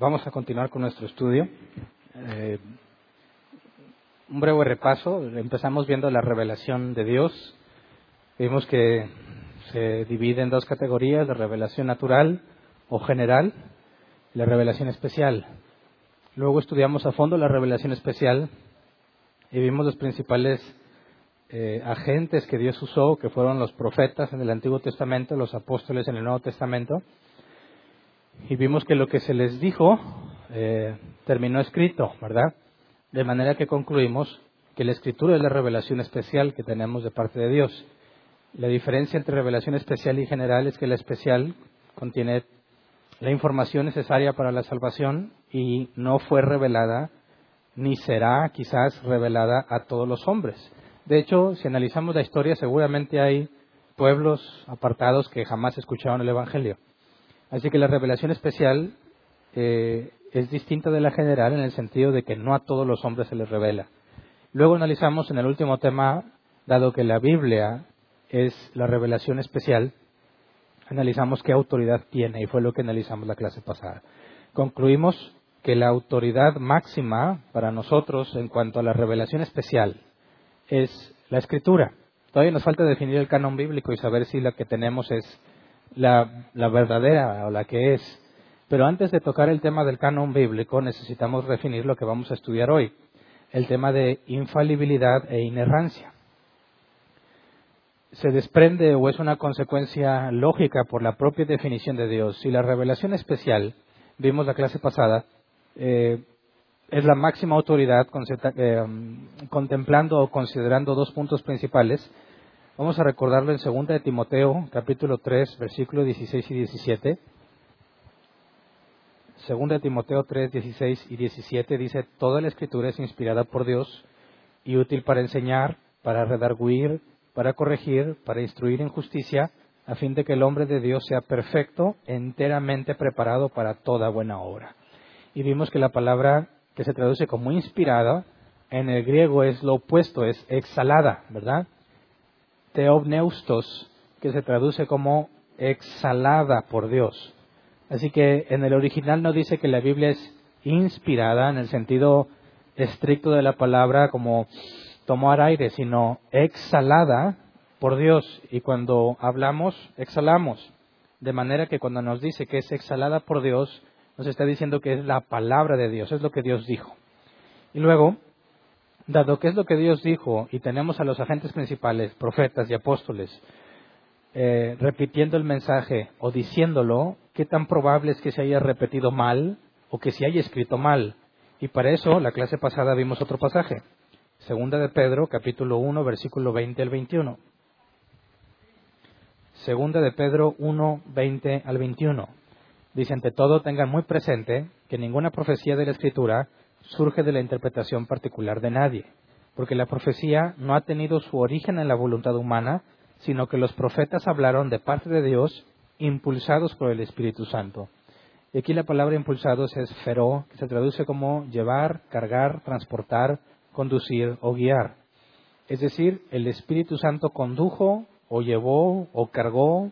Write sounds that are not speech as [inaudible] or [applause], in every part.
Vamos a continuar con nuestro estudio. Eh, un breve repaso. Empezamos viendo la revelación de Dios. Vimos que se divide en dos categorías, la revelación natural o general y la revelación especial. Luego estudiamos a fondo la revelación especial y vimos los principales eh, agentes que Dios usó, que fueron los profetas en el Antiguo Testamento, los apóstoles en el Nuevo Testamento, y vimos que lo que se les dijo eh, terminó escrito, ¿verdad? De manera que concluimos que la escritura es la revelación especial que tenemos de parte de Dios. La diferencia entre revelación especial y general es que la especial contiene la información necesaria para la salvación y no fue revelada ni será quizás revelada a todos los hombres. De hecho, si analizamos la historia, seguramente hay pueblos apartados que jamás escucharon el Evangelio. Así que la revelación especial eh, es distinta de la general en el sentido de que no a todos los hombres se les revela. Luego analizamos en el último tema, dado que la Biblia es la revelación especial, analizamos qué autoridad tiene y fue lo que analizamos la clase pasada. Concluimos que la autoridad máxima para nosotros en cuanto a la revelación especial es la escritura. Todavía nos falta definir el canon bíblico y saber si la que tenemos es la, verdadera o la que es. Pero antes de tocar el tema del canon bíblico, necesitamos definir lo que vamos a estudiar hoy, el tema de infalibilidad e inerrancia. Se desprende o es una consecuencia lógica por la propia definición de Dios. Si la revelación especial, vimos la clase pasada, eh, es la máxima autoridad eh, contemplando o considerando dos puntos principales, Vamos a recordarlo en 2 de Timoteo, capítulo 3, versículos 16 y 17. 2 de Timoteo 3, 16 y 17 dice, Toda la escritura es inspirada por Dios y útil para enseñar, para redarguir, para corregir, para instruir en justicia, a fin de que el hombre de Dios sea perfecto, enteramente preparado para toda buena obra. Y vimos que la palabra que se traduce como inspirada, en el griego es lo opuesto, es exhalada, ¿verdad? Teobneustos, que se traduce como exhalada por Dios. Así que en el original no dice que la Biblia es inspirada en el sentido estricto de la palabra como tomar aire, sino exhalada por Dios. Y cuando hablamos, exhalamos. De manera que cuando nos dice que es exhalada por Dios, nos está diciendo que es la palabra de Dios, es lo que Dios dijo. Y luego, dado que es lo que Dios dijo y tenemos a los agentes principales, profetas y apóstoles, eh, repitiendo el mensaje o diciéndolo, ¿qué tan probable es que se haya repetido mal o que se haya escrito mal? Y para eso, la clase pasada vimos otro pasaje. Segunda de Pedro, capítulo 1, versículo 20 al 21. Segunda de Pedro 1, 20 al 21. Dice, ante todo, tengan muy presente que ninguna profecía de la Escritura surge de la interpretación particular de nadie, porque la profecía no ha tenido su origen en la voluntad humana, sino que los profetas hablaron de parte de Dios, impulsados por el Espíritu Santo. Y aquí la palabra impulsados es feró, que se traduce como llevar, cargar, transportar, conducir o guiar. Es decir, el Espíritu Santo condujo o llevó o cargó,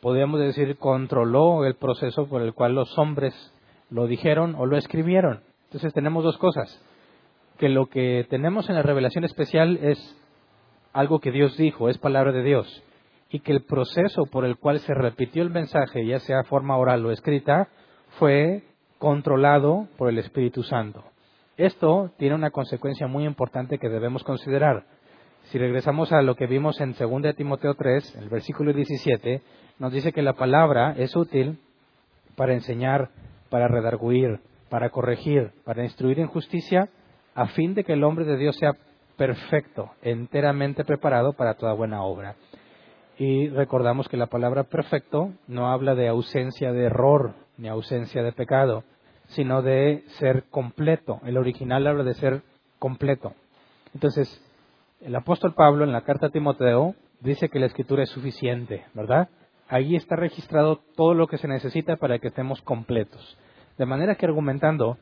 podríamos decir, controló el proceso por el cual los hombres lo dijeron o lo escribieron. Entonces tenemos dos cosas. Que lo que tenemos en la revelación especial es algo que Dios dijo, es palabra de Dios. Y que el proceso por el cual se repitió el mensaje, ya sea forma oral o escrita, fue controlado por el Espíritu Santo. Esto tiene una consecuencia muy importante que debemos considerar. Si regresamos a lo que vimos en 2 Timoteo 3, el versículo 17, nos dice que la palabra es útil para enseñar, para redarguir, para corregir, para instruir en justicia, a fin de que el hombre de Dios sea perfecto, enteramente preparado para toda buena obra. Y recordamos que la palabra perfecto no habla de ausencia de error ni ausencia de pecado, sino de ser completo. El original habla de ser completo. Entonces, el apóstol Pablo en la carta a Timoteo dice que la escritura es suficiente, ¿verdad? Ahí está registrado todo lo que se necesita para que estemos completos. De manera que argumentando,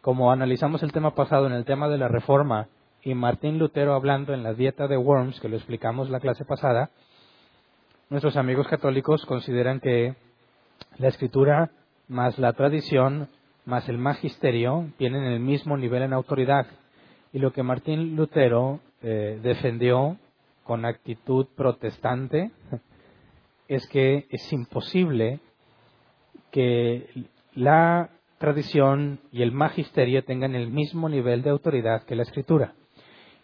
como analizamos el tema pasado en el tema de la reforma y Martín Lutero hablando en la dieta de Worms, que lo explicamos la clase pasada, nuestros amigos católicos consideran que la escritura más la tradición más el magisterio tienen el mismo nivel en autoridad. Y lo que Martín Lutero eh, defendió con actitud protestante es que es imposible que la tradición y el magisterio tengan el mismo nivel de autoridad que la escritura.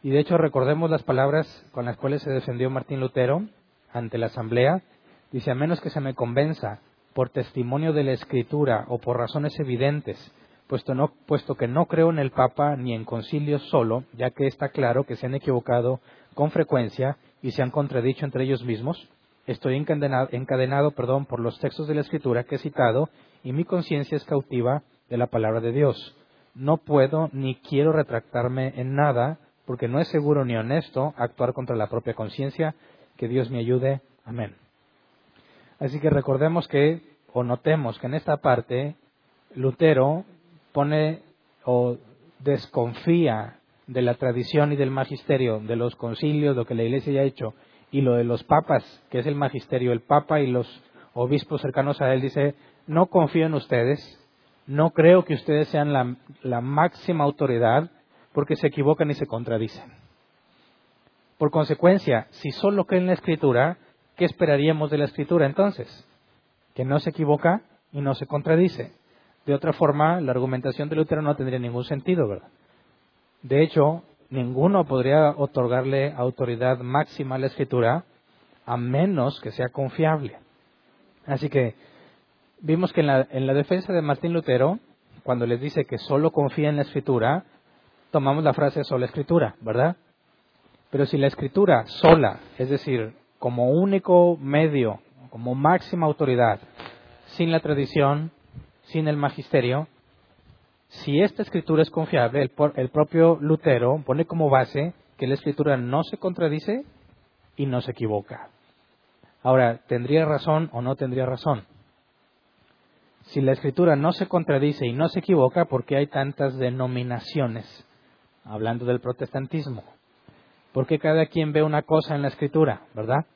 Y de hecho recordemos las palabras con las cuales se defendió Martín Lutero ante la asamblea. Dice, a menos que se me convenza por testimonio de la escritura o por razones evidentes, puesto, no, puesto que no creo en el Papa ni en concilios solo, ya que está claro que se han equivocado con frecuencia y se han contradicho entre ellos mismos, estoy encadenado, encadenado perdón, por los textos de la escritura que he citado y mi conciencia es cautiva de la palabra de Dios. No puedo ni quiero retractarme en nada, porque no es seguro ni honesto actuar contra la propia conciencia. Que Dios me ayude. Amén. Así que recordemos que, o notemos que en esta parte, Lutero pone o desconfía de la tradición y del magisterio, de los concilios, lo que la Iglesia ya ha hecho, y lo de los papas, que es el magisterio, el papa y los obispos cercanos a él, dice, no confío en ustedes, no creo que ustedes sean la, la máxima autoridad, porque se equivocan y se contradicen. Por consecuencia, si solo creen la escritura, ¿qué esperaríamos de la escritura entonces? Que no se equivoca y no se contradice. De otra forma, la argumentación de Lutero no tendría ningún sentido, ¿verdad? De hecho, ninguno podría otorgarle autoridad máxima a la escritura a menos que sea confiable. Así que vimos que en la, en la defensa de Martín Lutero, cuando les dice que solo confía en la escritura, tomamos la frase sola escritura, ¿verdad? Pero si la escritura sola, es decir, como único medio, como máxima autoridad, sin la tradición, sin el magisterio, si esta escritura es confiable, el, propio Lutero pone como base que la escritura no se contradice y no se equivoca. Ahora, ¿tendría razón o no tendría razón? Si la escritura no se contradice y no se equivoca, ¿por qué hay tantas denominaciones? Hablando del protestantismo. Porque cada quien ve una cosa en la escritura, ¿verdad?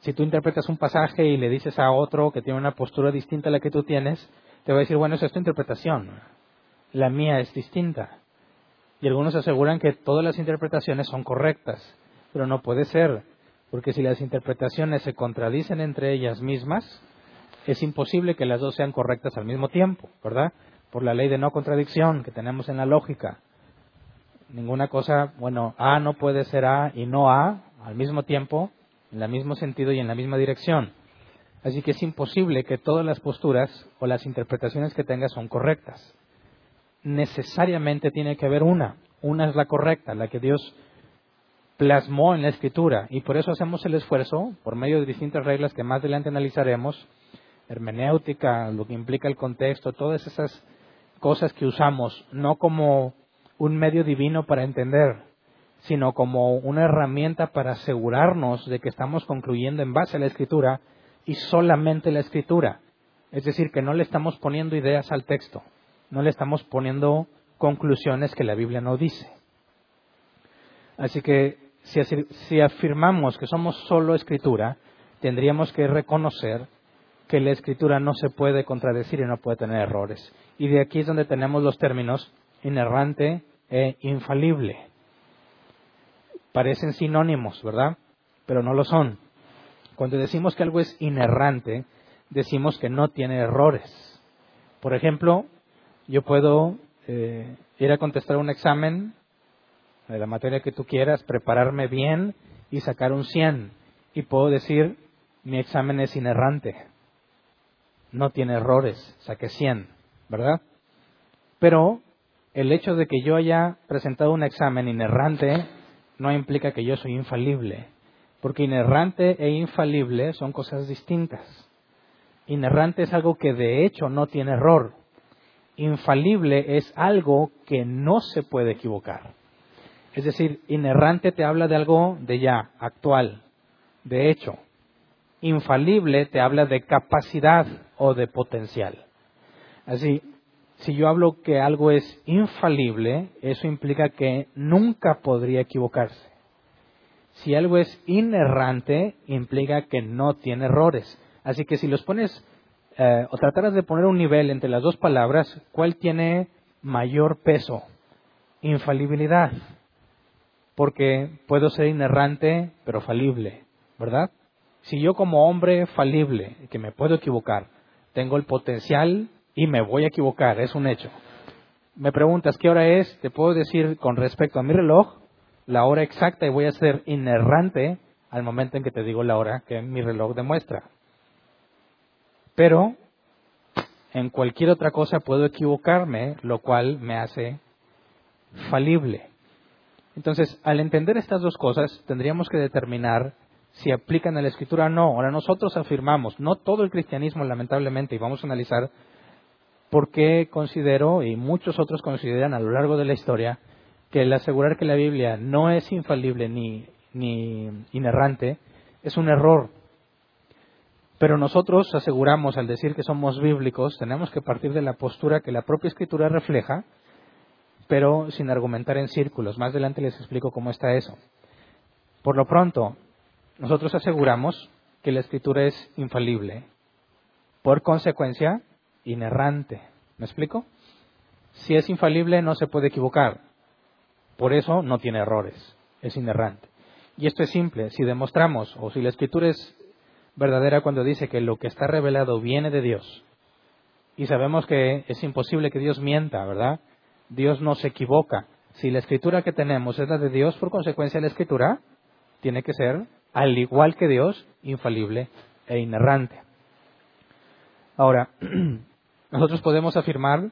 Si tú interpretas un pasaje y le dices a otro que tiene una postura distinta a la que tú tienes, te va a decir, bueno, esa es tu interpretación. La mía es distinta. Y algunos aseguran que todas las interpretaciones son correctas, pero no puede ser, porque si las interpretaciones se contradicen entre ellas mismas, es imposible que las dos sean correctas al mismo tiempo, ¿verdad? Por la ley de no contradicción que tenemos en la lógica ninguna cosa, bueno, A no puede ser A y no A al mismo tiempo, en el mismo sentido y en la misma dirección. Así que es imposible que todas las posturas o las interpretaciones que tengas son correctas. Necesariamente tiene que haber una. Una es la correcta, la que Dios plasmó en la escritura. Y por eso hacemos el esfuerzo, por medio de distintas reglas que más adelante analizaremos, hermenéutica, lo que implica el contexto, todas esas cosas que usamos, no como un medio divino para entender, sino como una herramienta para asegurarnos de que estamos concluyendo en base a la escritura y solamente la escritura. Es decir, que no le estamos poniendo ideas al texto, no le estamos poniendo conclusiones que la Biblia no dice. Así que si, afirmamos que somos solo escritura, tendríamos que reconocer que la escritura no se puede contradecir y no puede tener errores. Y de aquí es donde tenemos los términos inerrante, e infalible. Parecen sinónimos, ¿verdad? Pero no lo son. Cuando decimos que algo es inerrante, decimos que no tiene errores. Por ejemplo, yo puedo eh, ir a contestar un examen de la materia que tú quieras, prepararme bien y sacar un 100. Y puedo decir, mi examen es inerrante. No tiene errores, saqué 100, ¿verdad? Pero el hecho de que yo haya presentado un examen inerrante no implica que yo soy infalible, porque inerrante e infalible son cosas distintas. Inerrante es algo que de hecho no tiene error. Infalible es algo que no se puede equivocar. Es decir, inerrante te habla de algo de ya, actual, de hecho. Infalible te habla de capacidad o de potencial. Así, si yo hablo que algo es infalible, eso implica que nunca podría equivocarse. Si algo es inerrante, implica que no tiene errores. Así que si los pones eh, o trataras de poner un nivel entre las dos palabras, ¿cuál tiene mayor peso? Infalibilidad. Porque puedo ser inerrante, pero falible, ¿verdad? Si yo como hombre falible, que me puedo equivocar, tengo el potencial y me voy a equivocar, es un hecho. Me preguntas qué hora es, te puedo decir con respecto a mi reloj la hora exacta y voy a ser inerrante al momento en que te digo la hora que mi reloj demuestra. Pero en cualquier otra cosa puedo equivocarme, lo cual me hace falible. Entonces, al entender estas dos cosas, tendríamos que determinar si aplican a la escritura o no. Ahora nosotros afirmamos, no todo el cristianismo lamentablemente, y vamos a analizar por qué considero, y muchos otros consideran a lo largo de la historia, que el asegurar que la Biblia no es infalible ni, ni inerrante es un error. Pero nosotros aseguramos, al decir que somos bíblicos, tenemos que partir de la postura que la propia escritura refleja, pero sin argumentar en círculos. Más adelante les explico cómo está eso. Por lo pronto, nosotros aseguramos que la escritura es infalible. Por consecuencia, inerrante. ¿Me explico? Si es infalible, no se puede equivocar. Por eso no tiene errores. Es inerrante. Y esto es simple. Si demostramos, o si la escritura es verdadera cuando dice que lo que está revelado viene de Dios, y sabemos que es imposible que Dios mienta, ¿verdad? Dios no se equivoca. Si la escritura que tenemos es la de Dios, por consecuencia la escritura tiene que ser al igual que Dios, infalible e inerrante. Ahora, [clears throat] nosotros podemos afirmar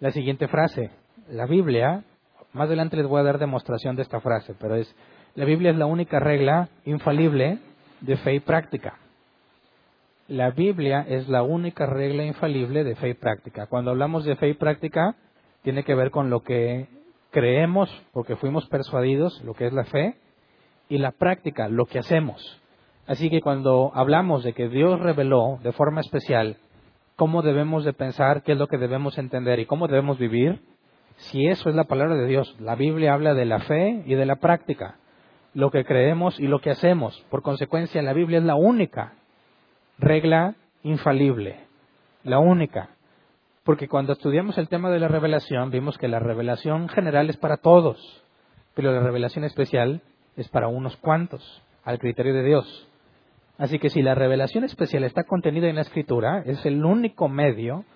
la siguiente frase. La Biblia, más adelante les voy a dar demostración de esta frase, pero es, la Biblia es la única regla infalible de fe y práctica. La Biblia es la única regla infalible de fe y práctica. Cuando hablamos de fe y práctica, tiene que ver con lo que creemos porque fuimos persuadidos, lo que es la fe, y la práctica, lo que hacemos. Así que cuando hablamos de que Dios reveló de forma especial cómo debemos de pensar, qué es lo que debemos entender y cómo debemos vivir, si eso es la palabra de Dios, la Biblia habla de la fe y de la práctica, lo que creemos y lo que hacemos. Por consecuencia, la Biblia es la única regla infalible, la única. Porque cuando estudiamos el tema de la revelación, vimos que la revelación general es para todos, pero la revelación especial es para unos cuantos, al criterio de Dios. Así que si la revelación especial está contenida en la Escritura, es el único medio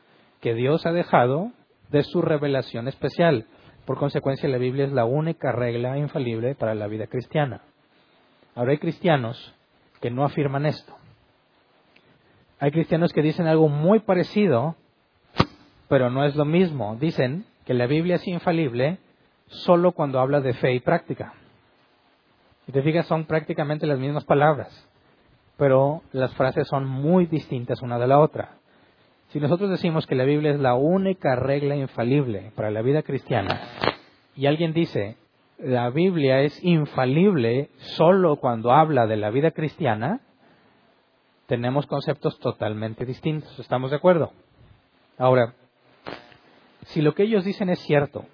que Dios ha dejado de su revelación especial. Por consecuencia, la Biblia es la única regla infalible para la vida cristiana. Ahora hay cristianos que no afirman esto. Hay cristianos que dicen algo muy parecido, pero no es lo mismo. Dicen que la Biblia es infalible solo cuando habla de fe y práctica. Si te fijas, son prácticamente las mismas palabras, pero las frases son muy distintas una de la otra. Si nosotros decimos que la Biblia es la única regla infalible para la vida cristiana, y alguien dice, la Biblia es infalible solo cuando habla de la vida cristiana, tenemos conceptos totalmente distintos. ¿Estamos de acuerdo? Ahora, si lo que ellos dicen es cierto,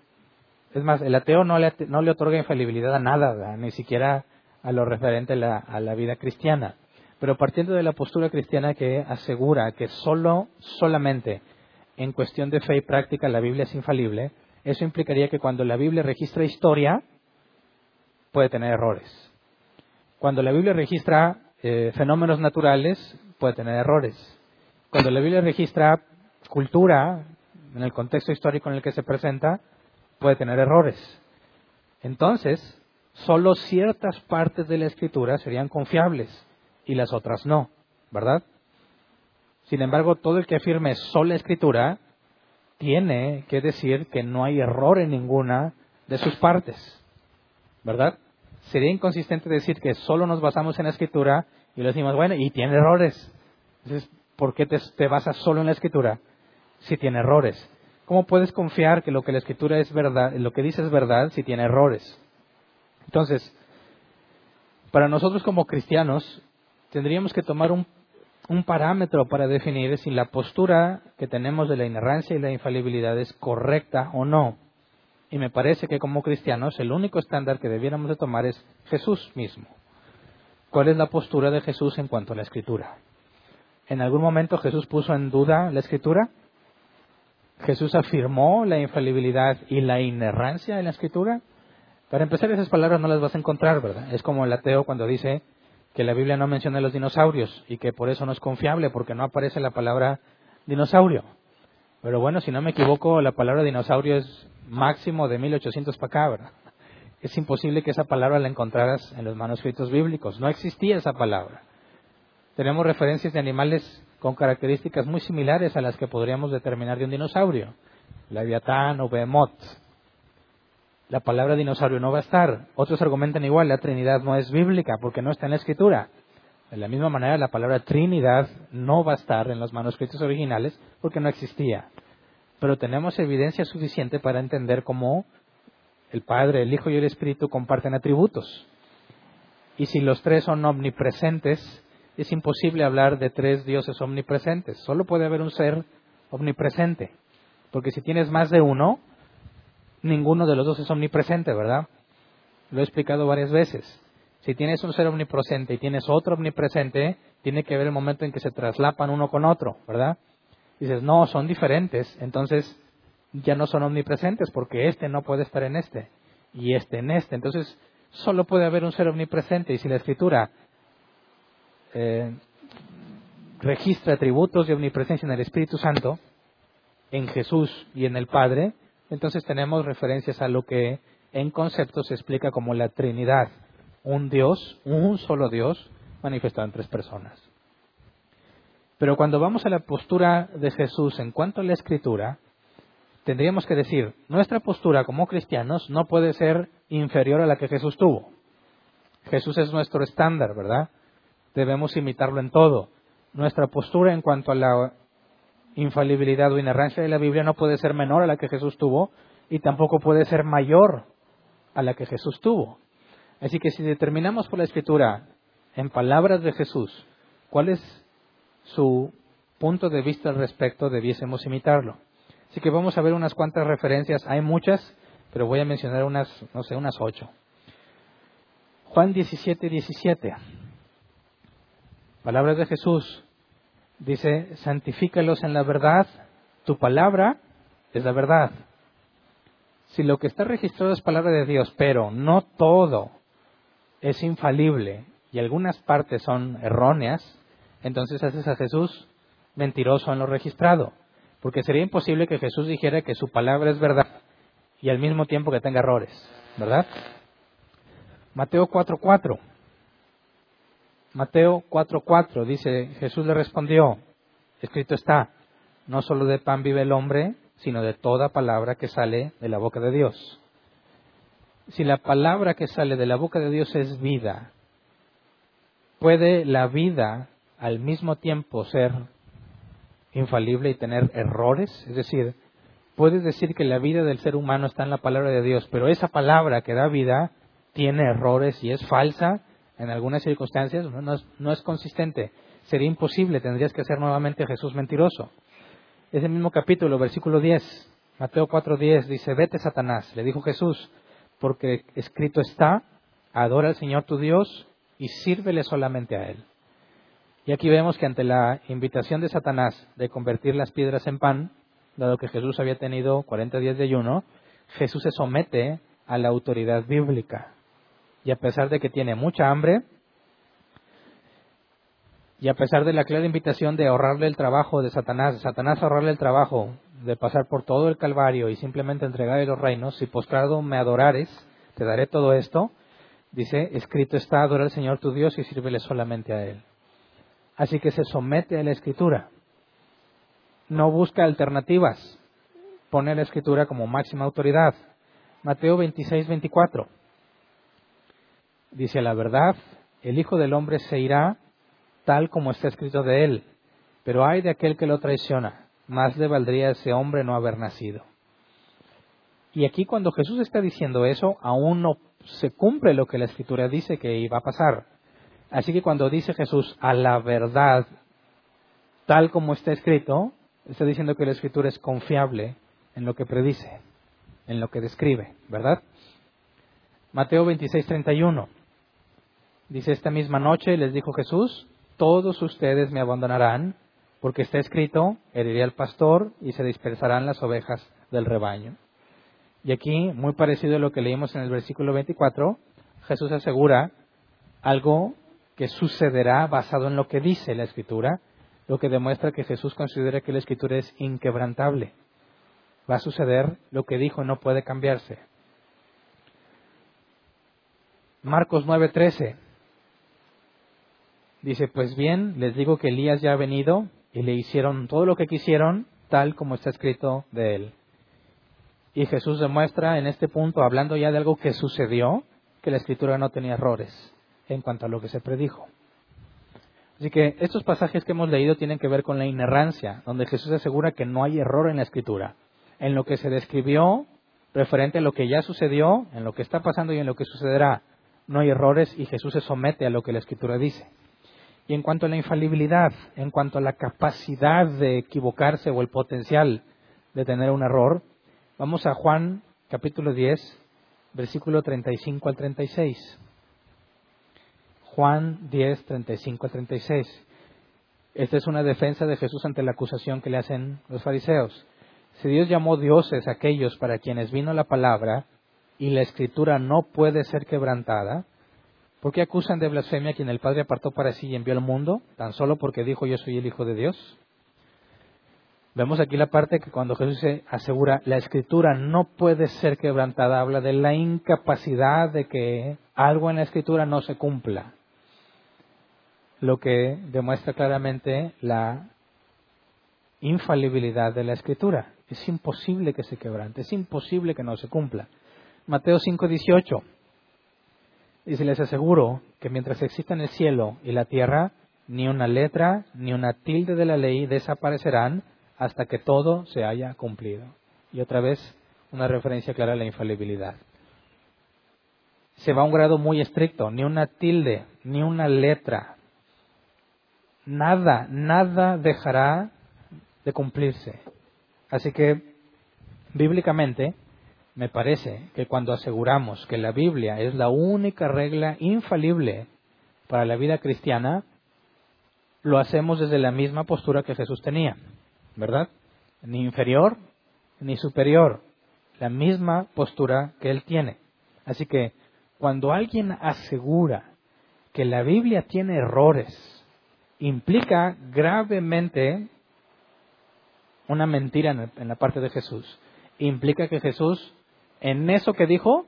es más, el ateo no le, no le otorga infalibilidad a nada, ni siquiera a lo referente a la, a la vida cristiana. Pero partiendo de la postura cristiana que asegura que solo, solamente en cuestión de fe y práctica la Biblia es infalible, eso implicaría que cuando la Biblia registra historia, puede tener errores. Cuando la Biblia registra eh, fenómenos naturales, puede tener errores. Cuando la Biblia registra cultura, en el contexto histórico en el que se presenta, puede tener errores. Entonces, solo ciertas partes de la escritura serían confiables y las otras no, ¿verdad? Sin embargo, todo el que afirme sola escritura tiene que decir que no hay error en ninguna de sus partes. ¿verdad? Sería inconsistente decir que solo nos basamos en la escritura y le decimos, bueno, y tiene errores. Entonces, ¿por qué te, te basas solo en la escritura si tiene errores? ¿Cómo puedes confiar que lo que la escritura es verdad, lo que dice es verdad si tiene errores? Entonces, para nosotros como cristianos, tendríamos que tomar un, parámetro para definir si la postura que tenemos de la inerrancia y la infalibilidad es correcta o no. Y me parece que como cristianos el único estándar que debiéramos de tomar es Jesús mismo. ¿Cuál es la postura de Jesús en cuanto a la escritura? ¿En algún momento Jesús puso en duda la escritura? ¿Jesús afirmó la infalibilidad y la inerrancia en la escritura? Para empezar, esas palabras no las vas a encontrar, ¿verdad? Es como el ateo cuando dice que la Biblia no menciona los dinosaurios y que por eso no es confiable porque no aparece la palabra dinosaurio. Pero bueno, si no me equivoco, la palabra dinosaurio es máximo de 1800 para acá. Es imposible que esa palabra la encontraras en los manuscritos bíblicos. No existía esa palabra. Tenemos referencias de animales con características muy similares a las que podríamos determinar de un dinosaurio. Leviatán o Behemoth. La palabra dinosaurio no va a estar. Otros argumentan igual, la Trinidad no es bíblica porque no está en la Escritura. De la misma manera, la palabra Trinidad no va a estar en los manuscritos originales porque no existía. Pero tenemos evidencia suficiente para entender cómo el Padre, el Hijo y el Espíritu comparten atributos. Y si los tres son omnipresentes, es imposible hablar de tres dioses omnipresentes. Solo puede haber un ser omnipresente. Porque si tienes más de uno, ninguno de los dos es omnipresente, ¿verdad? Lo he explicado varias veces. Si tienes un ser omnipresente y tienes otro omnipresente, tiene que ver el momento en que se traslapan uno con otro, ¿verdad? Dices, no, son diferentes, entonces ya no son omnipresentes porque este no puede estar en este y este en este. Entonces, solo puede haber un ser omnipresente y si la escritura eh, registra atributos de omnipresencia en el Espíritu Santo, en Jesús y en el Padre, entonces tenemos referencias a lo que en concepto se explica como la Trinidad, un Dios, un solo Dios manifestado en tres personas. Pero cuando vamos a la postura de Jesús en cuanto a la Escritura, tendríamos que decir, nuestra postura como cristianos no puede ser inferior a la que Jesús tuvo. Jesús es nuestro estándar, ¿verdad? debemos imitarlo en todo. Nuestra postura en cuanto a la infalibilidad o inerrancia de la Biblia no puede ser menor a la que Jesús tuvo y tampoco puede ser mayor a la que Jesús tuvo. Así que si determinamos por la Escritura, en palabras de Jesús, cuál es su punto de vista al respecto, debiésemos imitarlo. Así que vamos a ver unas cuantas referencias, hay muchas, pero voy a mencionar unas, no sé, unas ocho. Juan 17, 17. Palabras de Jesús. Dice, santifícalos en la verdad. Tu palabra es la verdad. Si lo que está registrado es palabra de Dios, pero no todo es infalible y algunas partes son erróneas, entonces haces a Jesús mentiroso en lo registrado. Porque sería imposible que Jesús dijera que su palabra es verdad y al mismo tiempo que tenga errores, ¿verdad? Mateo 4:4. Mateo 4:4 dice, Jesús le respondió, escrito está, no solo de pan vive el hombre, sino de toda palabra que sale de la boca de Dios. Si la palabra que sale de la boca de Dios es vida, ¿puede la vida al mismo tiempo ser infalible y tener errores? Es decir, puedes decir que la vida del ser humano está en la palabra de Dios, pero esa palabra que da vida tiene errores y es falsa en algunas circunstancias no es, consistente. Sería imposible, tendrías que hacer nuevamente Jesús mentiroso. Ese mismo capítulo, versículo 10, Mateo 4:10, dice, vete Satanás, le dijo Jesús, porque escrito está, adora al Señor tu Dios y sírvele solamente a Él. Y aquí vemos que ante la invitación de Satanás de convertir las piedras en pan, dado que Jesús había tenido 40 días de ayuno, Jesús se somete a la autoridad bíblica y a pesar de que tiene mucha hambre, y a pesar de la clara invitación de ahorrarle el trabajo de Satanás, Satanás ahorrarle el trabajo de pasar por todo el Calvario y simplemente entregarle los reinos, si postrado me adorares, te daré todo esto, dice, escrito está, adora al Señor tu Dios y sírvele solamente a Él. Así que se somete a la escritura. No busca alternativas. Pone la escritura como máxima autoridad. Mateo 26, 24. Dice la verdad, el Hijo del Hombre se irá tal como está escrito de él, pero hay de aquel que lo traiciona, más le valdría a ese hombre no haber nacido. Y aquí cuando Jesús está diciendo eso, aún no se cumple lo que la Escritura dice que iba a pasar. Así que cuando dice Jesús a la verdad, tal como está escrito, está diciendo que la Escritura es confiable en lo que predice, en lo que describe, ¿verdad? Mateo 26, 31. Dice, esta misma noche les dijo Jesús, todos ustedes me abandonarán, porque está escrito, heriré al pastor y se dispersarán las ovejas del rebaño. Y aquí, muy parecido a lo que leímos en el versículo 24, Jesús asegura algo que sucederá basado en lo que dice la Escritura, lo que demuestra que Jesús considera que la Escritura es inquebrantable. Va a suceder lo que dijo, no puede cambiarse. Marcos 9:13 Dice, pues bien, les digo que Elías ya ha venido y le hicieron todo lo que quisieron, tal como está escrito de él. Y Jesús demuestra en este punto, hablando ya de algo que sucedió, que la escritura no tenía errores en cuanto a lo que se predijo. Así que estos pasajes que hemos leído tienen que ver con la inerrancia, donde Jesús asegura que no hay error en la escritura. En lo que se describió referente a lo que ya sucedió, en lo que está pasando y en lo que sucederá, no hay errores y Jesús se somete a lo que la escritura dice. Y en cuanto a la infalibilidad, en cuanto a la capacidad de equivocarse o el potencial de tener un error, vamos a Juan capítulo 10, versículo 35 al 36. Juan 10, 35 al 36. Esta es una defensa de Jesús ante la acusación que le hacen los fariseos. Si Dios llamó dioses a aquellos para quienes vino la palabra y la escritura no puede ser quebrantada, ¿Por qué acusan de blasfemia a quien el Padre apartó para sí y envió al mundo, tan solo porque dijo yo soy el Hijo de Dios? Vemos aquí la parte que cuando Jesús se asegura la escritura no puede ser quebrantada, habla de la incapacidad de que algo en la escritura no se cumpla, lo que demuestra claramente la infalibilidad de la escritura. Es imposible que se quebrante, es imposible que no se cumpla. Mateo 5:18 se les aseguro que mientras existan el cielo y la tierra, ni una letra ni una tilde de la ley desaparecerán hasta que todo se haya cumplido. Y otra vez, una referencia clara a la infalibilidad. Se va a un grado muy estricto, ni una tilde, ni una letra. Nada, nada dejará de cumplirse. Así que, bíblicamente, me parece que cuando aseguramos que la Biblia es la única regla infalible para la vida cristiana, lo hacemos desde la misma postura que Jesús tenía, ¿verdad? Ni inferior ni superior, la misma postura que él tiene. Así que cuando alguien asegura que la Biblia tiene errores, implica gravemente una mentira en la parte de Jesús. Implica que Jesús en eso que dijo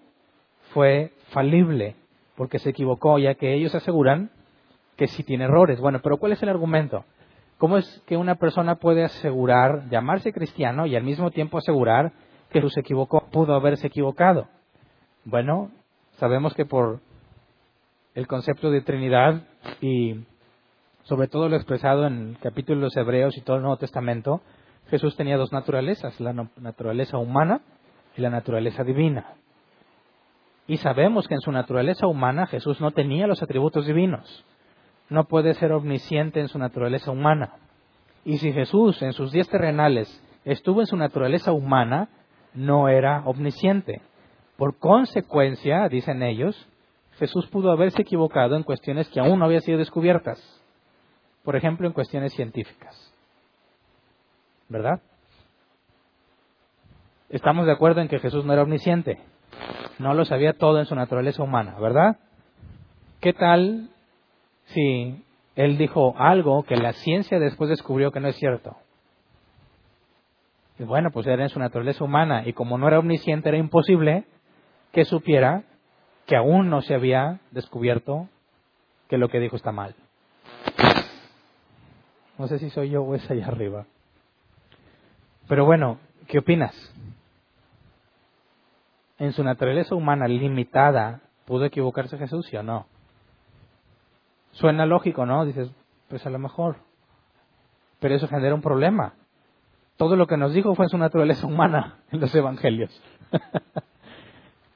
fue falible, porque se equivocó, ya que ellos aseguran que sí tiene errores. Bueno, pero ¿cuál es el argumento? ¿Cómo es que una persona puede asegurar, llamarse cristiano y al mismo tiempo asegurar que se equivocó, pudo haberse equivocado? Bueno, sabemos que por el concepto de Trinidad y sobre todo lo expresado en el capítulo de los Hebreos y todo el Nuevo Testamento, Jesús tenía dos naturalezas, la naturaleza humana y la naturaleza divina. Y sabemos que en su naturaleza humana Jesús no tenía los atributos divinos. No puede ser omnisciente en su naturaleza humana. Y si Jesús en sus días terrenales estuvo en su naturaleza humana, no era omnisciente. Por consecuencia, dicen ellos, Jesús pudo haberse equivocado en cuestiones que aún no habían sido descubiertas. Por ejemplo, en cuestiones científicas. ¿Verdad? Estamos de acuerdo en que Jesús no era omnisciente. No lo sabía todo en su naturaleza humana, ¿verdad? ¿Qué tal si él dijo algo que la ciencia después descubrió que no es cierto? Y bueno, pues era en su naturaleza humana y como no era omnisciente era imposible que supiera que aún no se había descubierto que lo que dijo está mal. No sé si soy yo o es allá arriba. Pero bueno, ¿qué opinas? En su naturaleza humana limitada ¿Pudo equivocarse Jesús, o no? Suena lógico, ¿no? Dices, pues a lo mejor. Pero eso genera un problema. Todo lo que nos dijo fue en su naturaleza humana [laughs] en los evangelios. [laughs]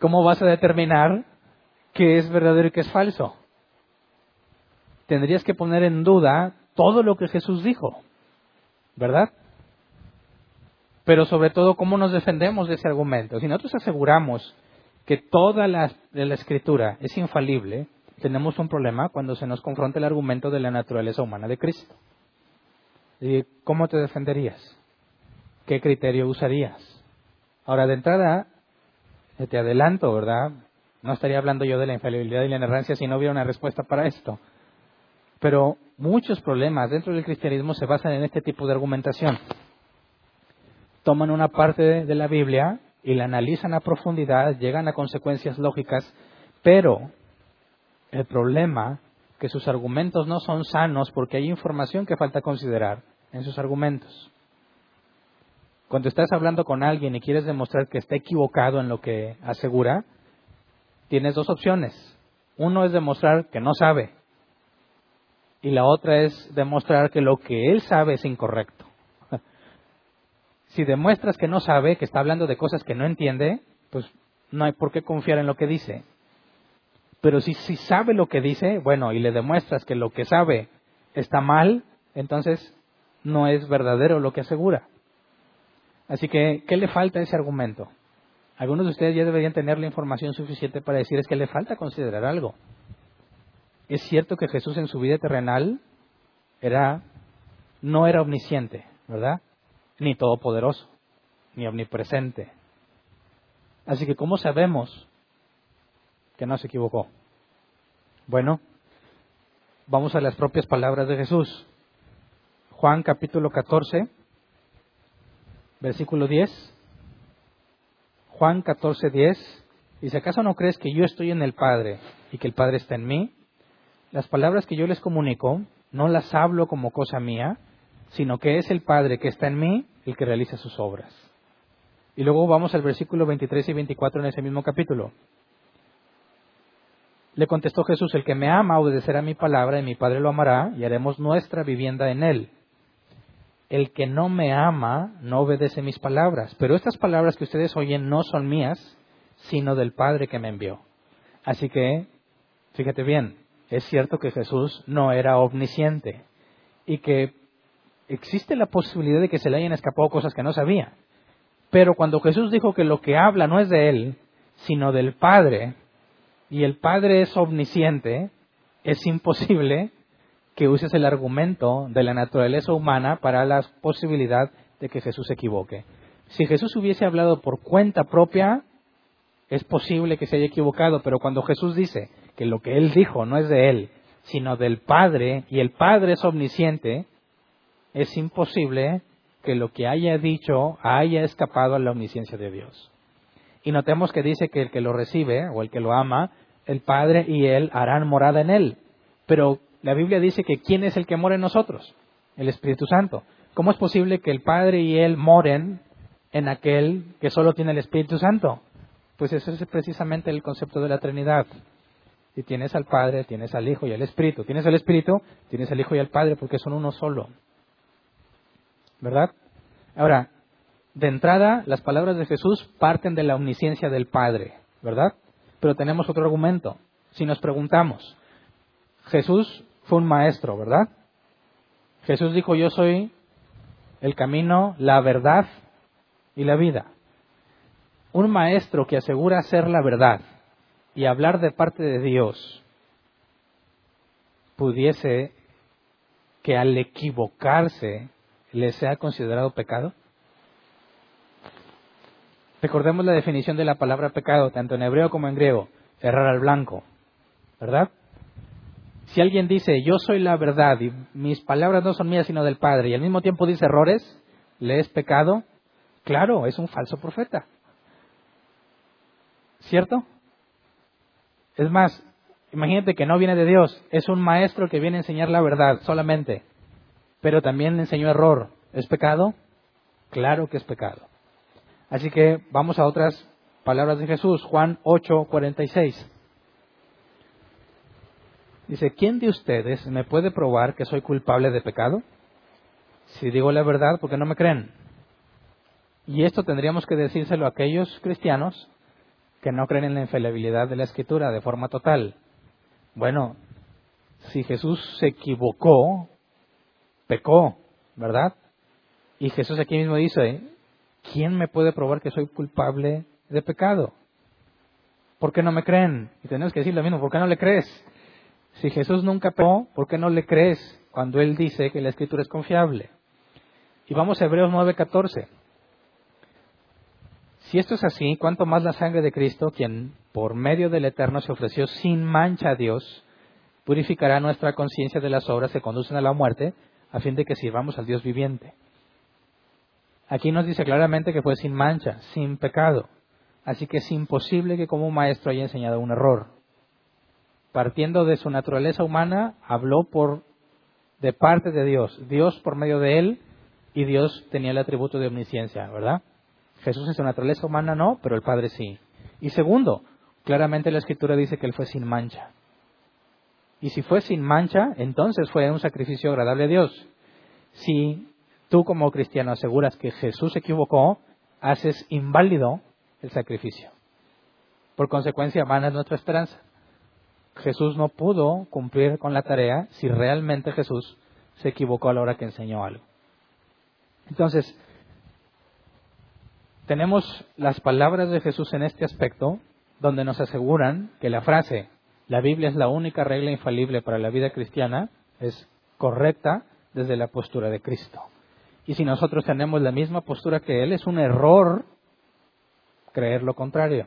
¿Cómo vas a determinar qué es verdadero y qué es falso? Tendrías que poner en duda todo lo que Jesús dijo, ¿verdad? Pero sobre todo, ¿cómo nos defendemos de ese argumento? Si nosotros aseguramos que toda la, escritura es infalible, tenemos un problema cuando se nos confronta el argumento de la naturaleza humana de Cristo. ¿Y ¿Cómo te defenderías? ¿Qué criterio usarías? Ahora, de entrada, eh, te adelanto, ¿verdad? No estaría hablando yo de la infalibilidad y la inerrancia si no hubiera una respuesta para esto. Pero muchos problemas dentro del cristianismo se basan en este tipo de argumentación. Toman una parte de la Biblia y la analizan a profundidad, llegan a consecuencias lógicas, pero el problema que sus argumentos no son sanos porque hay información que falta considerar en sus argumentos. Cuando estás hablando con alguien y quieres demostrar que está equivocado en lo que asegura, tienes dos opciones. Uno es demostrar que no sabe y la otra es demostrar que lo que él sabe es incorrecto. Si demuestras que no sabe, que está hablando de cosas que no entiende, pues no hay por qué confiar en lo que dice. Pero si, sabe lo que dice, bueno, y le demuestras que lo que sabe está mal, entonces no es verdadero lo que asegura. Así que, ¿qué le falta a ese argumento? Algunos de ustedes ya deberían tener la información suficiente para decir es que le falta considerar algo. Es cierto que Jesús en su vida terrenal era, no era omnisciente, ¿verdad? Ni todopoderoso, ni omnipresente. Así que, ¿cómo sabemos que no se equivocó? Bueno, vamos a las propias palabras de Jesús. Juan capítulo 14, versículo 10. Juan 14, 10. Dice, ¿acaso no crees que yo estoy en el Padre y que el Padre está en mí? Las palabras que yo les comunico no las hablo como cosa mía, sino que es el Padre que está en mí el que realiza sus obras. Y luego vamos al versículo 23 y 24 en ese mismo capítulo. Le contestó Jesús, el que me ama obedecerá mi palabra y mi Padre lo amará y haremos nuestra vivienda en él el que no me ama no obedece mis palabras. Pero estas palabras que ustedes oyen no son mías, sino del Padre que me envió. Así que, fíjate bien, es cierto que Jesús no era omnisciente y que existe la posibilidad de que se le hayan escapado cosas que no sabía. Pero cuando Jesús dijo que lo que habla no es de él, sino del Padre, y el Padre es omnisciente, es imposible que uses el argumento de la naturaleza humana para la posibilidad de que Jesús se equivoque. Si Jesús hubiese hablado por cuenta propia, es posible que se haya equivocado, pero cuando Jesús dice que lo que él dijo no es de él, sino del Padre, y el Padre es omnisciente, es imposible que lo que haya dicho haya escapado a la omnisciencia de Dios. Y notemos que dice que el que lo recibe o el que lo ama, el Padre y él harán morada en él. Pero la Biblia dice que ¿quién es el que mora en nosotros? El Espíritu Santo. ¿Cómo es posible que el Padre y Él moren en aquel que solo tiene el Espíritu Santo? Pues ese es precisamente el concepto de la Trinidad. Si tienes al Padre, tienes al Hijo y al Espíritu. Tienes al Espíritu, tienes al Hijo y al Padre porque son uno solo. ¿Verdad? Ahora, de entrada, las palabras de Jesús parten de la omnisciencia del Padre, ¿verdad? Pero tenemos otro argumento. Si nos preguntamos, Jesús fue un maestro, ¿verdad? Jesús dijo, yo soy el camino, la verdad y la vida. Un maestro que asegura ser la verdad y hablar de parte de Dios pudiese que al equivocarse le sea considerado pecado? Recordemos la definición de la palabra pecado, tanto en hebreo como en griego, errar al blanco, ¿verdad? Si alguien dice, yo soy la verdad y mis palabras no son mías sino del Padre, y al mismo tiempo dice errores, le es pecado, claro, es un falso profeta. ¿Cierto? Es más, imagínate que no viene de Dios, es un maestro que viene a enseñar la verdad solamente, pero también enseñó error. ¿Es pecado? Claro que es pecado. Así que vamos a otras palabras de Jesús, Juan 8, 46. Dice, ¿quién de ustedes me puede probar que soy culpable de pecado? Si digo la verdad, ¿por qué no me creen? Y esto tendríamos que decírselo a aquellos cristianos que no creen en la infalibilidad de la escritura de forma total. Bueno, si Jesús se equivocó, pecó, ¿verdad? Y Jesús aquí mismo dice, ¿quién me puede probar que soy culpable de pecado? ¿Por qué no me creen? Y tenemos que decir lo mismo, ¿por qué no le crees? Si Jesús nunca pecó, ¿por qué no le crees cuando Él dice que la escritura es confiable? Y vamos a Hebreos 9:14. Si esto es así, ¿cuánto más la sangre de Cristo, quien por medio del Eterno se ofreció sin mancha a Dios, purificará nuestra conciencia de las obras que conducen a la muerte, a fin de que sirvamos al Dios viviente? Aquí nos dice claramente que fue sin mancha, sin pecado. Así que es imposible que como un maestro haya enseñado un error. Partiendo de su naturaleza humana, habló por de parte de Dios. Dios por medio de él y Dios tenía el atributo de omnisciencia, ¿verdad? Jesús en su naturaleza humana no, pero el Padre sí. Y segundo, claramente la Escritura dice que él fue sin mancha. Y si fue sin mancha, entonces fue un sacrificio agradable a Dios. Si tú como cristiano aseguras que Jesús se equivocó, haces inválido el sacrificio. Por consecuencia, vana es nuestra esperanza. Jesús no pudo cumplir con la tarea si realmente Jesús se equivocó a la hora que enseñó algo. Entonces, tenemos las palabras de Jesús en este aspecto, donde nos aseguran que la frase, la Biblia es la única regla infalible para la vida cristiana, es correcta desde la postura de Cristo. Y si nosotros tenemos la misma postura que Él, es un error creer lo contrario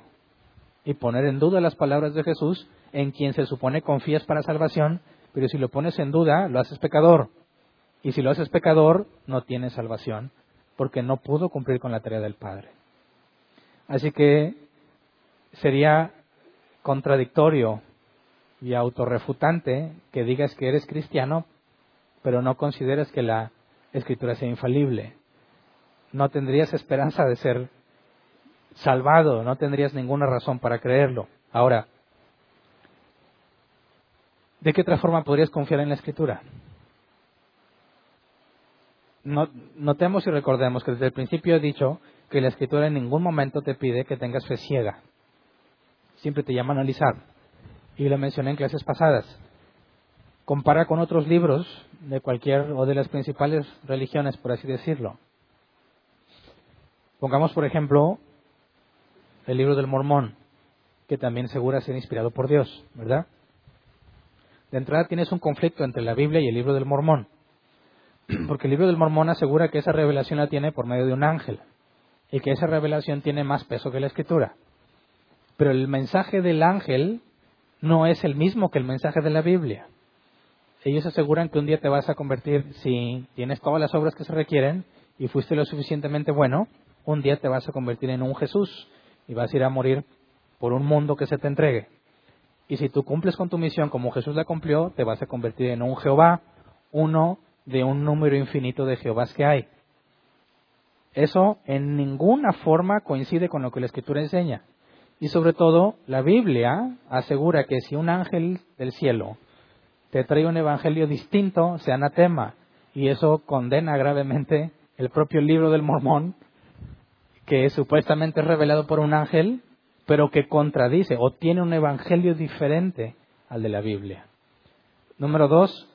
y poner en duda las palabras de Jesús en quien se supone confías para salvación, pero si lo pones en duda, lo haces pecador. Y si lo haces pecador, no tienes salvación, porque no pudo cumplir con la tarea del Padre. Así que sería contradictorio y autorrefutante que digas que eres cristiano, pero no consideres que la escritura sea infalible. No tendrías esperanza de ser salvado, no tendrías ninguna razón para creerlo. Ahora, ¿de qué otra forma podrías confiar en la escritura? notemos y recordemos que desde el principio he dicho que la escritura en ningún momento te pide que tengas fe ciega. Siempre te llama a analizar. Y lo mencioné en clases pasadas. Compara con otros libros de cualquier o de las principales religiones, por así decirlo. Pongamos, por ejemplo, el libro del Mormón, que también asegura ser inspirado por Dios, ¿verdad? De entrada tienes un conflicto entre la Biblia y el libro del Mormón. [clears throat] Porque el libro del Mormón asegura que esa revelación la tiene por medio de un ángel y que esa revelación tiene más peso que la escritura. Pero el mensaje del ángel no es el mismo que el mensaje de la Biblia. Ellos aseguran que un día te vas a convertir, si tienes todas las obras que se requieren y fuiste lo suficientemente bueno, un día te vas a convertir en un Jesús y vas a ir a morir por un mundo que se te entregue. Y si tú cumples con tu misión como Jesús la cumplió, te vas a convertir en un Jehová, uno de un número infinito de Jehovás que hay. Eso en ninguna forma coincide con lo que la Escritura enseña. Y sobre todo, la Biblia asegura que si un ángel del cielo te trae un evangelio distinto, sea anatema. Y eso condena gravemente el propio libro del Mormón, que supuestamente es revelado por un ángel, pero que contradice o tiene un evangelio diferente al de la Biblia. Número dos,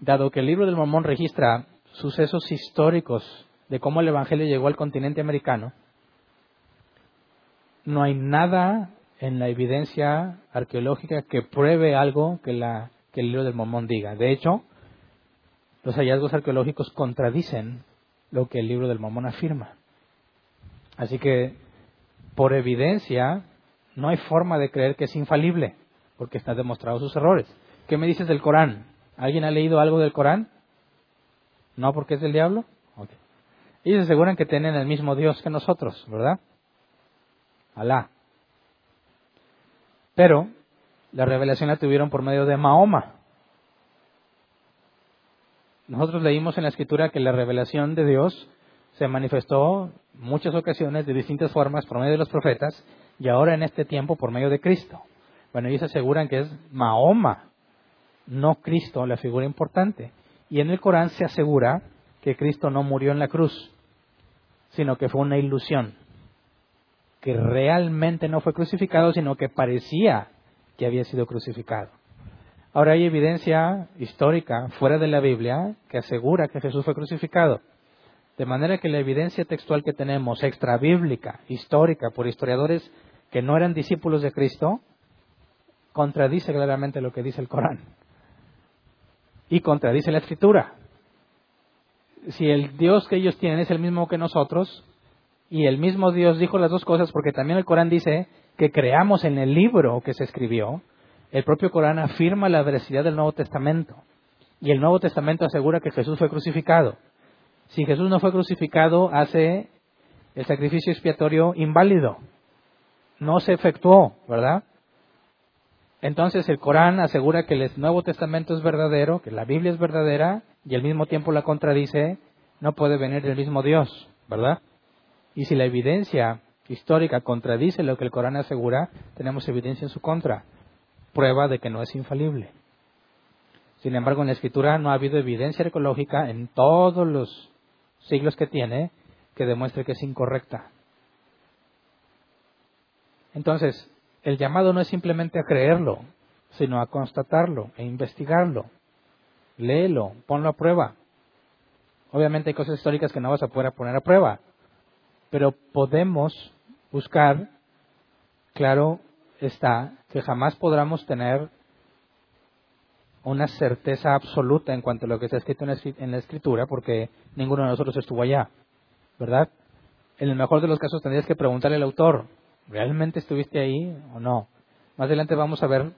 dado que el libro del Mormón registra sucesos históricos de cómo el Evangelio llegó al continente americano, no hay nada en la evidencia arqueológica que pruebe algo que, la, que el libro del Mormón diga. De hecho, los hallazgos arqueológicos contradicen lo que el libro del Mormón afirma. Así que, por evidencia, no hay forma de creer que es infalible, porque están demostrados sus errores. ¿Qué me dices del Corán? ¿Alguien ha leído algo del Corán? ¿No porque es del diablo? Okay. Ellos aseguran que tienen el mismo Dios que nosotros, ¿verdad? Alá. Pero la revelación la tuvieron por medio de Mahoma. Nosotros leímos en la escritura que la revelación de Dios se manifestó en muchas ocasiones de distintas formas por medio de los profetas y ahora en este tiempo por medio de Cristo. Bueno, ellos aseguran que es Mahoma no Cristo la figura importante. Y en el Corán se asegura que Cristo no murió en la cruz, sino que fue una ilusión, que realmente no fue crucificado, sino que parecía que había sido crucificado. Ahora hay evidencia histórica fuera de la Biblia que asegura que Jesús fue crucificado. De manera que la evidencia textual que tenemos, extra bíblica, histórica, por historiadores que no eran discípulos de Cristo, contradice claramente lo que dice el Corán. Y contradice la escritura. Si el Dios que ellos tienen es el mismo que nosotros, y el mismo Dios dijo las dos cosas, porque también el Corán dice que creamos en el libro que se escribió, el propio Corán afirma la veracidad del Nuevo Testamento. Y el Nuevo Testamento asegura que Jesús fue crucificado. Si Jesús no fue crucificado, hace el sacrificio expiatorio inválido. No se efectuó, ¿verdad? Entonces el Corán asegura que el Nuevo Testamento es verdadero, que la Biblia es verdadera y al mismo tiempo la contradice, no puede venir del mismo Dios, ¿verdad? Y si la evidencia histórica contradice lo que el Corán asegura, tenemos evidencia en su contra, prueba de que no es infalible. Sin embargo, en la Escritura no ha habido evidencia arqueológica en todos los siglos que tiene que demuestre que es incorrecta. Entonces, el llamado no es simplemente a creerlo, sino a constatarlo e investigarlo. Léelo, ponlo a prueba. Obviamente hay cosas históricas que no vas a poder poner a prueba, pero podemos buscar, claro está, que jamás podamos tener una certeza absoluta en cuanto a lo que está escrito en la escritura, porque ninguno de nosotros estuvo allá, ¿verdad? En el mejor de los casos tendrías que preguntarle al autor, ¿realmente estuviste ahí o no? Más adelante vamos a ver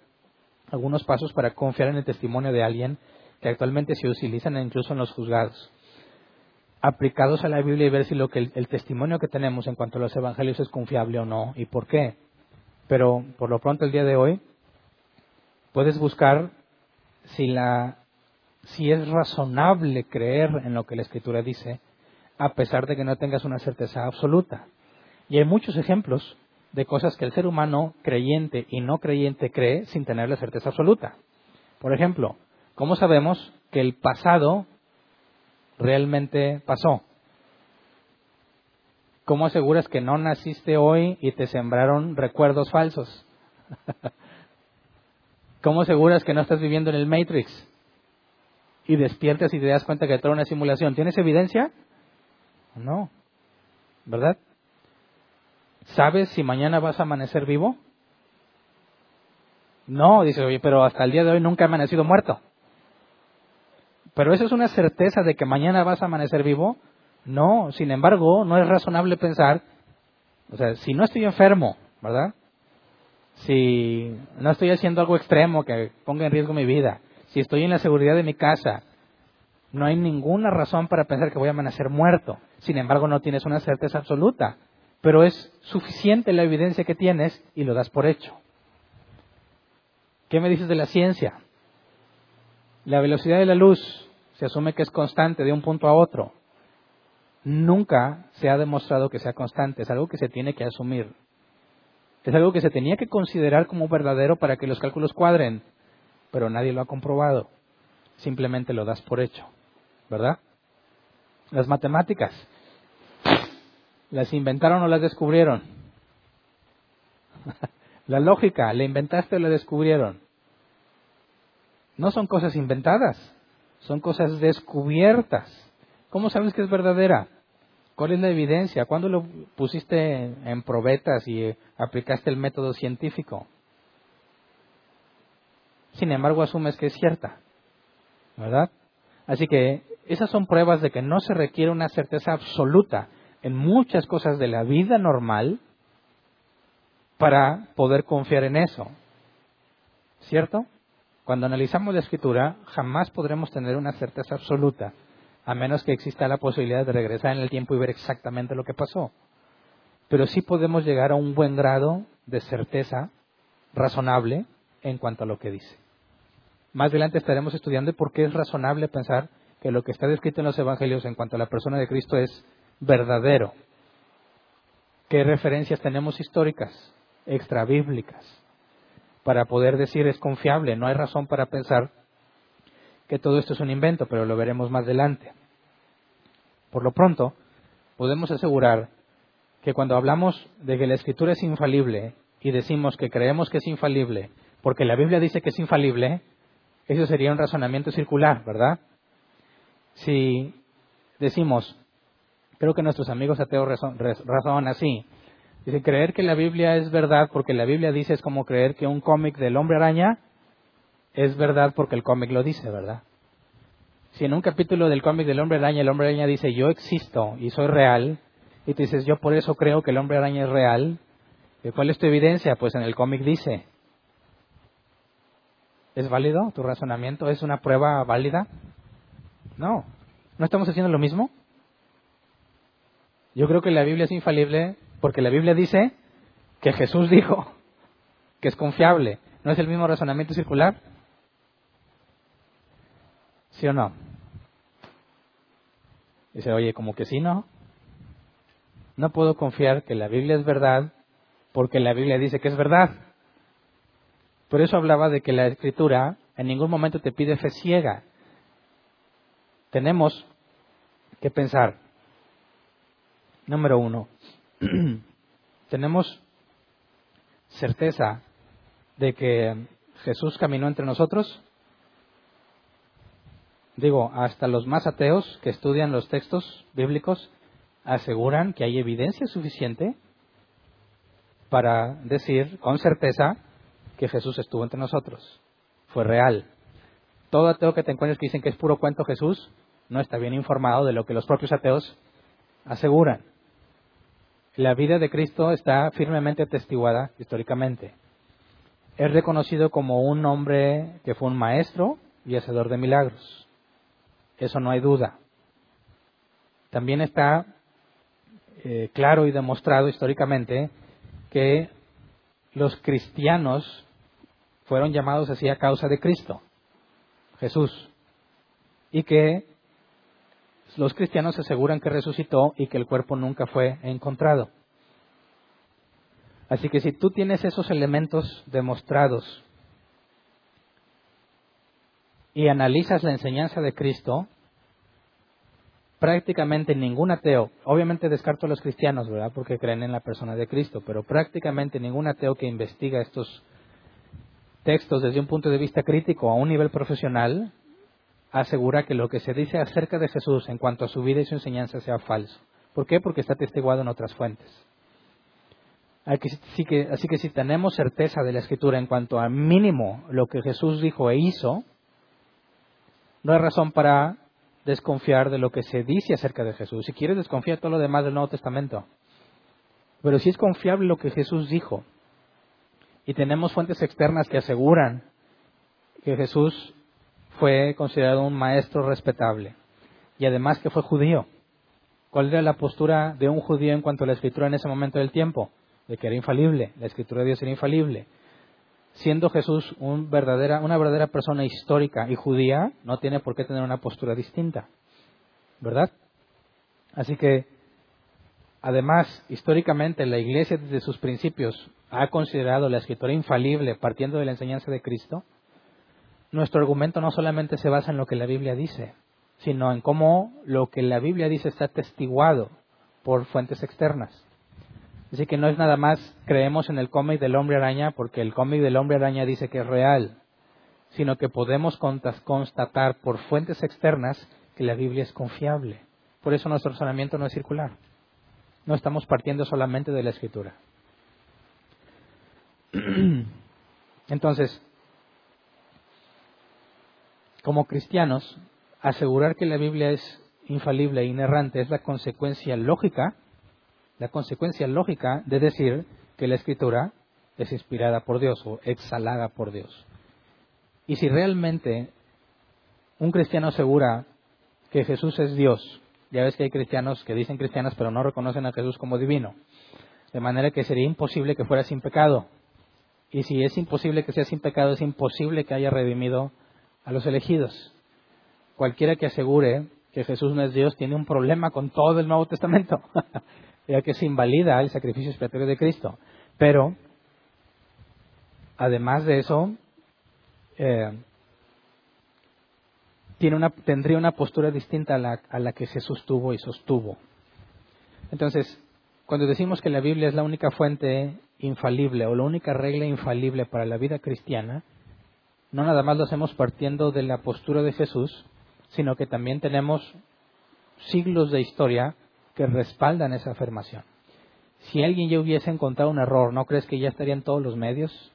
algunos pasos para confiar en el testimonio de alguien que actualmente se utilizan incluso en los juzgados, aplicados a la Biblia y ver si lo que el, testimonio que tenemos en cuanto a los evangelios es confiable o no y por qué. Pero por lo pronto el día de hoy puedes buscar si la si es razonable creer en lo que la escritura dice a pesar de que no tengas una certeza absoluta. Y hay muchos ejemplos de cosas que el ser humano creyente y no creyente cree sin tener la certeza absoluta. Por ejemplo, ¿cómo sabemos que el pasado realmente pasó? ¿Cómo aseguras que no naciste hoy y te sembraron recuerdos falsos? [laughs] ¿Cómo aseguras que no estás viviendo en el Matrix? Y despiertas y te das cuenta que todo una simulación. ¿Tienes evidencia? No. ¿Verdad? ¿Sabes si mañana vas a amanecer vivo? No, dice, oye, pero hasta el día de hoy nunca he amanecido muerto. Pero eso es una certeza de que mañana vas a amanecer vivo. No, sin embargo, no es razonable pensar, o sea, si no estoy enfermo, ¿verdad? Si no estoy haciendo algo extremo que ponga en riesgo mi vida, si estoy en la seguridad de mi casa, no hay ninguna razón para pensar que voy a amanecer muerto. Sin embargo, no tienes una certeza absoluta pero es suficiente la evidencia que tienes y lo das por hecho. ¿Qué me dices de la ciencia? La velocidad de la luz se asume que es constante de un punto a otro. Nunca se ha demostrado que sea constante, es algo que se tiene que asumir. Es algo que se tenía que considerar como verdadero para que los cálculos cuadren, pero nadie lo ha comprobado. Simplemente lo das por hecho, ¿verdad? Las matemáticas ¿Las inventaron o las descubrieron? [laughs] la lógica, ¿la inventaste o la descubrieron? No son cosas inventadas, son cosas descubiertas. ¿Cómo sabes que es verdadera? ¿Cuál es la evidencia? ¿Cuándo lo pusiste en probetas y aplicaste el método científico? Sin embargo, asumes que es cierta, ¿verdad? Así que esas son pruebas de que no se requiere una certeza absoluta en muchas cosas de la vida normal para poder confiar en eso. ¿Cierto? Cuando analizamos la escritura, jamás podremos tener una certeza absoluta, a menos que exista la posibilidad de regresar en el tiempo y ver exactamente lo que pasó. Pero sí podemos llegar a un buen grado de certeza razonable en cuanto a lo que dice. Más adelante estaremos estudiando por qué es razonable pensar que lo que está descrito en los evangelios en cuanto a la persona de Cristo es verdadero. ¿Qué referencias tenemos históricas, extrabíblicas, para poder decir es confiable? No hay razón para pensar que todo esto es un invento, pero lo veremos más adelante. Por lo pronto, podemos asegurar que cuando hablamos de que la escritura es infalible y decimos que creemos que es infalible porque la Biblia dice que es infalible, eso sería un razonamiento circular, ¿verdad? Si decimos, creo que nuestros amigos ateos razonan así, dice creer que la Biblia es verdad porque la Biblia dice es como creer que un cómic del hombre araña es verdad porque el cómic lo dice, ¿verdad? Si en un capítulo del cómic del hombre araña el hombre araña dice yo existo y soy real, y tú dices yo por eso creo que el hombre araña es real, ¿cuál es tu evidencia? Pues en el cómic dice. ¿Es válido tu razonamiento? ¿Es una prueba válida? No. ¿No estamos haciendo lo mismo? Yo creo que la Biblia es infalible porque la Biblia dice que Jesús dijo que es confiable. ¿No es el mismo razonamiento circular? ¿Sí o no? Dice, oye, como que sí, ¿no? No puedo confiar que la Biblia es verdad porque la Biblia dice que es verdad. Por eso hablaba de que la escritura en ningún momento te pide fe ciega. Tenemos que pensar, número uno, [clears throat] tenemos certeza de que Jesús caminó entre nosotros. Digo, hasta los más ateos que estudian los textos bíblicos aseguran que hay evidencia suficiente para decir con certeza que Jesús estuvo entre nosotros. Fue real. Todo ateo que te encuentres que dicen que es puro cuento Jesús no está bien informado de lo que los propios ateos aseguran. La vida de Cristo está firmemente atestiguada históricamente. Es reconocido como un hombre que fue un maestro y hacedor de milagros. Eso no hay duda. También está eh, claro y demostrado históricamente que los cristianos fueron llamados así a causa de Cristo, Jesús, y que los cristianos aseguran que resucitó y que el cuerpo nunca fue encontrado. Así que si tú tienes esos elementos demostrados y analizas la enseñanza de Cristo, prácticamente ningún ateo, obviamente descarto a los cristianos, ¿verdad? Porque creen en la persona de Cristo, pero prácticamente ningún ateo que investiga estos textos desde un punto de vista crítico a un nivel profesional, asegura que lo que se dice acerca de Jesús en cuanto a su vida y su enseñanza sea falso. ¿Por qué? Porque está atestiguado en otras fuentes. Así que, así que si tenemos certeza de la Escritura en cuanto a mínimo lo que Jesús dijo e hizo, no hay razón para desconfiar de lo que se dice acerca de Jesús. Si quieres desconfiar todo lo demás del Nuevo Testamento. Pero si es confiable lo que Jesús dijo y tenemos fuentes externas que aseguran que Jesús fue considerado un maestro respetable y además que fue judío. ¿Cuál era la postura de un judío en cuanto a la escritura en ese momento del tiempo? De que era infalible, la escritura de Dios era infalible. Siendo Jesús una verdadera persona histórica y judía, no tiene por qué tener una postura distinta. ¿Verdad? Así que, además, históricamente la Iglesia desde sus principios ha considerado la escritura infalible partiendo de la enseñanza de Cristo, nuestro argumento no solamente se basa en lo que la Biblia dice, sino en cómo lo que la Biblia dice está testiguado por fuentes externas. Así que no es nada más creemos en el cómic del hombre araña porque el cómic del hombre araña dice que es real, sino que podemos constatar por fuentes externas que la Biblia es confiable. Por eso nuestro razonamiento no es circular. No estamos partiendo solamente de la escritura. [clears throat] Entonces, como cristianos, asegurar que la Biblia es infalible e inerrante es la consecuencia lógica, la consecuencia lógica de decir que la escritura es inspirada por Dios o exhalada por Dios. Y si realmente un cristiano asegura que Jesús es Dios, ya ves que hay cristianos que dicen cristianos pero no reconocen a Jesús como divino, de manera que sería imposible que fuera sin pecado, y si es imposible que sea sin pecado, es imposible que haya redimido a los elegidos. Cualquiera que asegure que Jesús no es Dios tiene un problema con todo el Nuevo Testamento, [laughs] ya que se invalida el sacrificio expiatorio de Cristo. Pero, además de eso, eh, tiene una, tendría una postura distinta a la, a la que se sostuvo y sostuvo. Entonces, cuando decimos que la Biblia es la única fuente infalible o la única regla infalible para la vida cristiana, no nada más lo hacemos partiendo de la postura de Jesús, sino que también tenemos siglos de historia que respaldan esa afirmación. Si alguien ya hubiese encontrado un error, ¿no crees que ya estaría en todos los medios?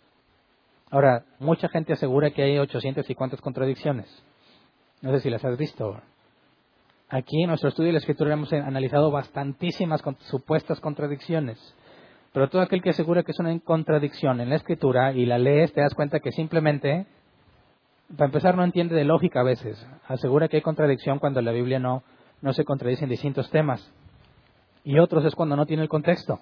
Ahora, mucha gente asegura que hay 800 y cuantas contradicciones. No sé si las has visto. Aquí en nuestro estudio de la escritura hemos analizado bastantísimas supuestas contradicciones. Pero todo aquel que asegura que es una contradicción en la escritura y la lees, te das cuenta que simplemente, para empezar, no entiende de lógica a veces. Asegura que hay contradicción cuando la Biblia no, no se contradice en distintos temas. Y otros es cuando no tiene el contexto.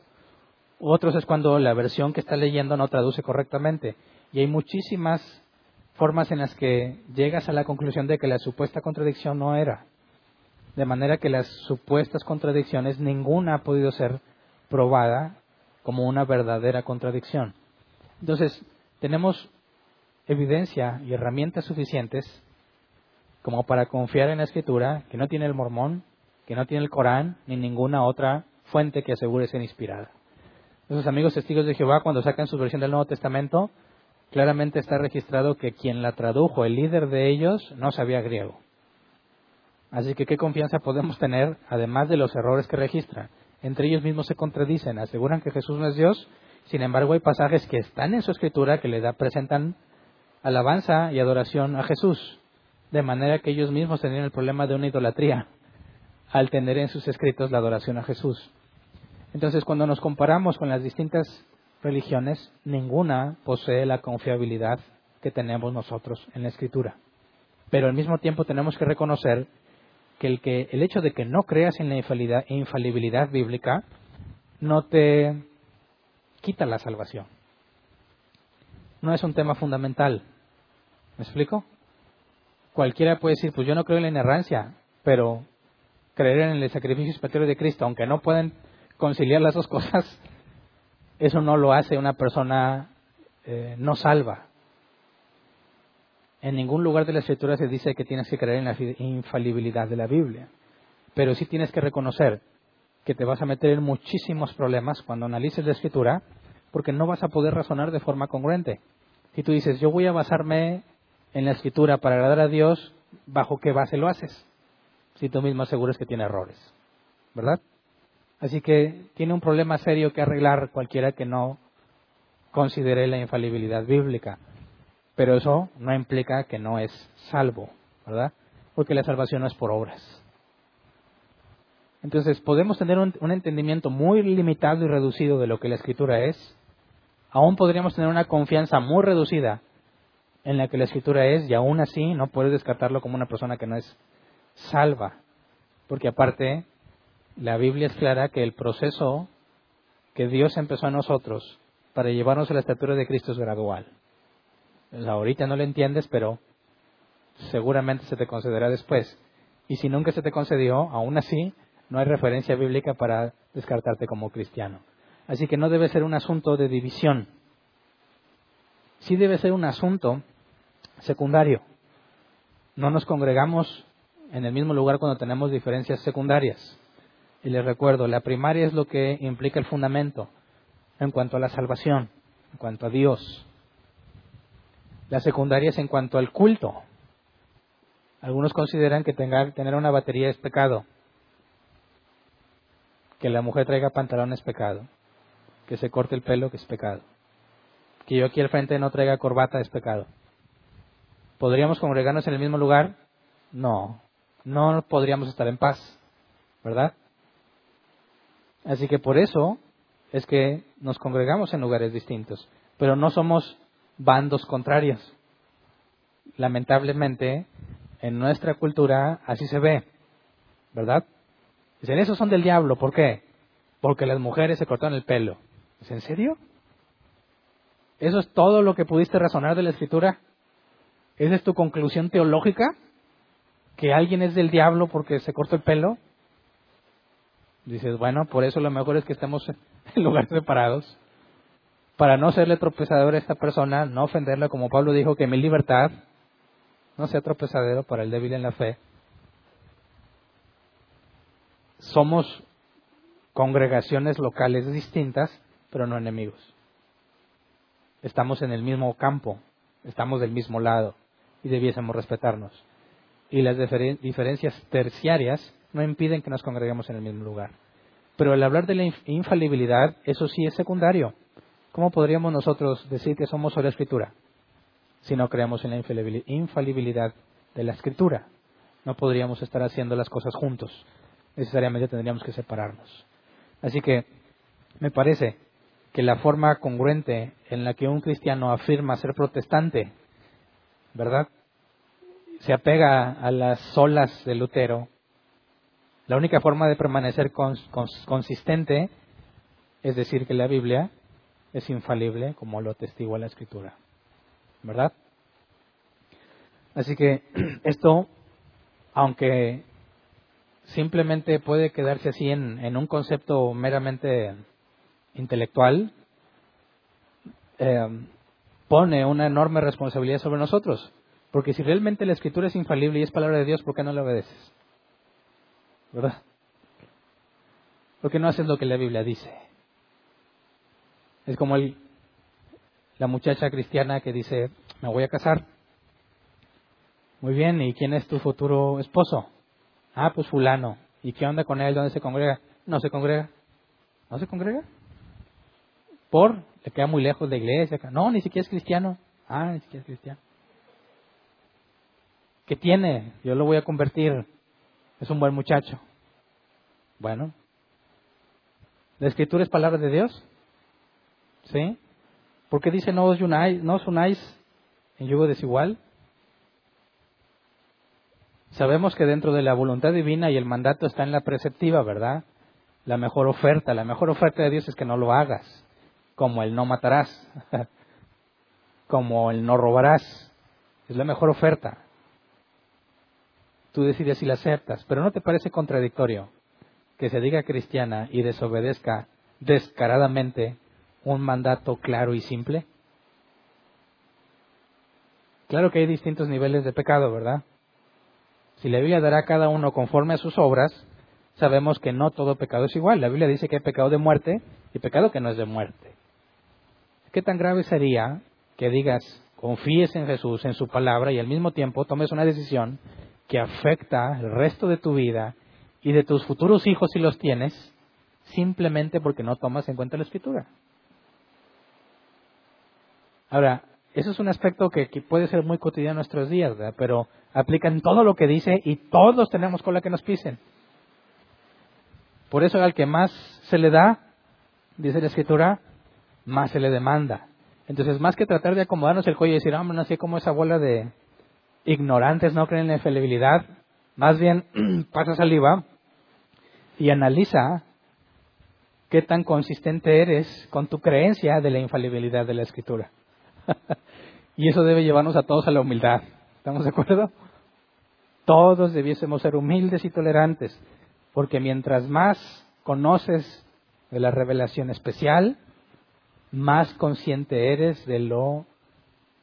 Otros es cuando la versión que está leyendo no traduce correctamente. Y hay muchísimas formas en las que llegas a la conclusión de que la supuesta contradicción no era. De manera que las supuestas contradicciones, ninguna ha podido ser probada como una verdadera contradicción. Entonces, tenemos evidencia y herramientas suficientes como para confiar en la escritura que no tiene el mormón, que no tiene el Corán, ni ninguna otra fuente que asegure ser inspirada. Nuestros amigos testigos de Jehová, cuando sacan su versión del Nuevo Testamento, claramente está registrado que quien la tradujo, el líder de ellos, no sabía griego. Así que qué confianza podemos tener, además de los errores que registra. Entre ellos mismos se contradicen, aseguran que Jesús no es Dios, sin embargo hay pasajes que están en su escritura que le da, presentan alabanza y adoración a Jesús, de manera que ellos mismos tenían el problema de una idolatría al tener en sus escritos la adoración a Jesús. Entonces, cuando nos comparamos con las distintas religiones, ninguna posee la confiabilidad que tenemos nosotros en la Escritura. Pero al mismo tiempo tenemos que reconocer que el, que el hecho de que no creas en la infalibilidad bíblica no te quita la salvación. No es un tema fundamental. ¿Me explico? Cualquiera puede decir, pues yo no creo en la inerrancia, pero creer en el sacrificio expiatorio de Cristo, aunque no pueden conciliar las dos [laughs] cosas, eso no lo hace una persona eh, no salva. En ningún lugar de la escritura se dice que tienes que creer en la infalibilidad de la Biblia, pero sí tienes que reconocer que te vas a meter en muchísimos problemas cuando analices la escritura, porque no vas a poder razonar de forma congruente. Si tú dices, yo voy a basarme en la escritura para agradar a Dios, ¿bajo qué base lo haces? Si tú mismo aseguras que tiene errores, ¿verdad? Así que tiene un problema serio que arreglar cualquiera que no considere la infalibilidad bíblica. Pero eso no implica que no es salvo, ¿verdad? Porque la salvación no es por obras. Entonces, podemos tener un, un, entendimiento muy limitado y reducido de lo que la escritura es. Aún podríamos tener una confianza muy reducida en la que la escritura es y aún así no puedes descartarlo como una persona que no es salva. Porque aparte, la Biblia es clara que el proceso que Dios empezó a nosotros para llevarnos a la estatura de Cristo es gradual. Ahorita no lo entiendes, pero seguramente se te concederá después. Y si nunca se te concedió, aún así, no hay referencia bíblica para descartarte como cristiano. Así que no debe ser un asunto de división. Sí debe ser un asunto secundario. No nos congregamos en el mismo lugar cuando tenemos diferencias secundarias. Y les recuerdo, la primaria es lo que implica el fundamento en cuanto a la salvación, en cuanto a Dios. La secundaria es en cuanto al culto. Algunos consideran que tener una batería es pecado, que la mujer traiga pantalón es pecado, que se corte el pelo que es pecado, que yo aquí al frente no traiga corbata es pecado. ¿Podríamos congregarnos en el mismo lugar? No, no podríamos estar en paz, ¿verdad? Así que por eso es que nos congregamos en lugares distintos, pero no somos bandos contrarios. Lamentablemente, en nuestra cultura así se ve, ¿verdad? Dicen, esos son del diablo, ¿por qué? Porque las mujeres se cortaron el pelo. ¿Es en serio? ¿Eso es todo lo que pudiste razonar de la escritura? ¿Esa es tu conclusión teológica? ¿Que alguien es del diablo porque se cortó el pelo? Dices, bueno, por eso lo mejor es que estemos [laughs] en lugares separados. Para no serle tropezador a esta persona, no ofenderla, como Pablo dijo, que mi libertad no sea tropezadero para el débil en la fe. Somos congregaciones locales distintas, pero no enemigos. Estamos en el mismo campo, estamos del mismo lado y debiésemos respetarnos. Y las diferencias terciarias no impiden que nos congreguemos en el mismo lugar. Pero el hablar de la infalibilidad, eso sí es secundario. ¿Cómo podríamos nosotros decir que somos sobre Escritura si no creemos en la infalibilidad de la Escritura? No podríamos estar haciendo las cosas juntos. Necesariamente tendríamos que separarnos. Así que me parece que la forma congruente en la que un cristiano afirma ser protestante, ¿verdad? Se apega a las olas de Lutero. La única forma de permanecer consistente es decir que la Biblia es infalible, como lo atestigua la Escritura. ¿Verdad? Así que [clears throat] esto, aunque simplemente puede quedarse así en, un concepto meramente intelectual, eh, pone una enorme responsabilidad sobre nosotros. Porque si realmente la escritura es infalible y es palabra de Dios, ¿por qué no la obedeces? ¿Verdad? ¿Por qué no haces lo que la Biblia dice? Es como el, la muchacha cristiana que dice, me voy a casar. Muy bien, ¿y quién es tu futuro esposo? Ah, pues fulano. ¿Y qué onda con él? ¿Dónde se congrega? No se congrega. ¿No se congrega? ¿Por? Le queda muy lejos de iglesia. No, ni siquiera es cristiano. Ah, ni siquiera es cristiano. ¿Qué tiene? Yo lo voy a convertir. Es un buen muchacho. Bueno. ¿La escritura es palabra de Dios? ¿Sí? ¿Por qué dice no os unáis, no os unáis en yugo desigual? Sabemos que dentro de la voluntad divina y el mandato está en la preceptiva, ¿verdad? La mejor oferta, la mejor oferta de Dios es que no lo hagas, como el no matarás, [laughs] como el no robarás. Es la mejor oferta. Tú decides si la aceptas, pero ¿no te parece contradictorio que se diga cristiana y desobedezca descaradamente un mandato claro y simple? Claro que hay distintos niveles de pecado, ¿verdad? Si la Biblia dará a cada uno conforme a sus obras, sabemos que no todo pecado es igual. La Biblia dice que hay pecado de muerte y pecado que no es de muerte. ¿Qué tan grave sería que digas, confíes en Jesús, en su palabra, y al mismo tiempo tomes una decisión que afecta el resto de tu vida y de tus futuros hijos si los tienes, simplemente porque no tomas en cuenta la escritura? Ahora, eso es un aspecto que, puede ser muy cotidiano en nuestros días, ¿verdad? pero aplican todo lo que dice y todos tenemos con la que nos pisen. Por eso al que más se le da, dice la escritura, más se le demanda. Entonces, más que tratar de acomodarnos el cuello y decir, hombre, no sé cómo esa bola de ignorantes no creen en la infalibilidad, más bien [clears throat] pasa saliva y analiza qué tan consistente eres con tu creencia de la infalibilidad de la escritura. [laughs] y eso debe llevarnos a todos a la humildad. ¿Estamos de acuerdo? Todos debiésemos ser humildes y tolerantes, porque mientras más conoces de la revelación especial, más consciente eres de lo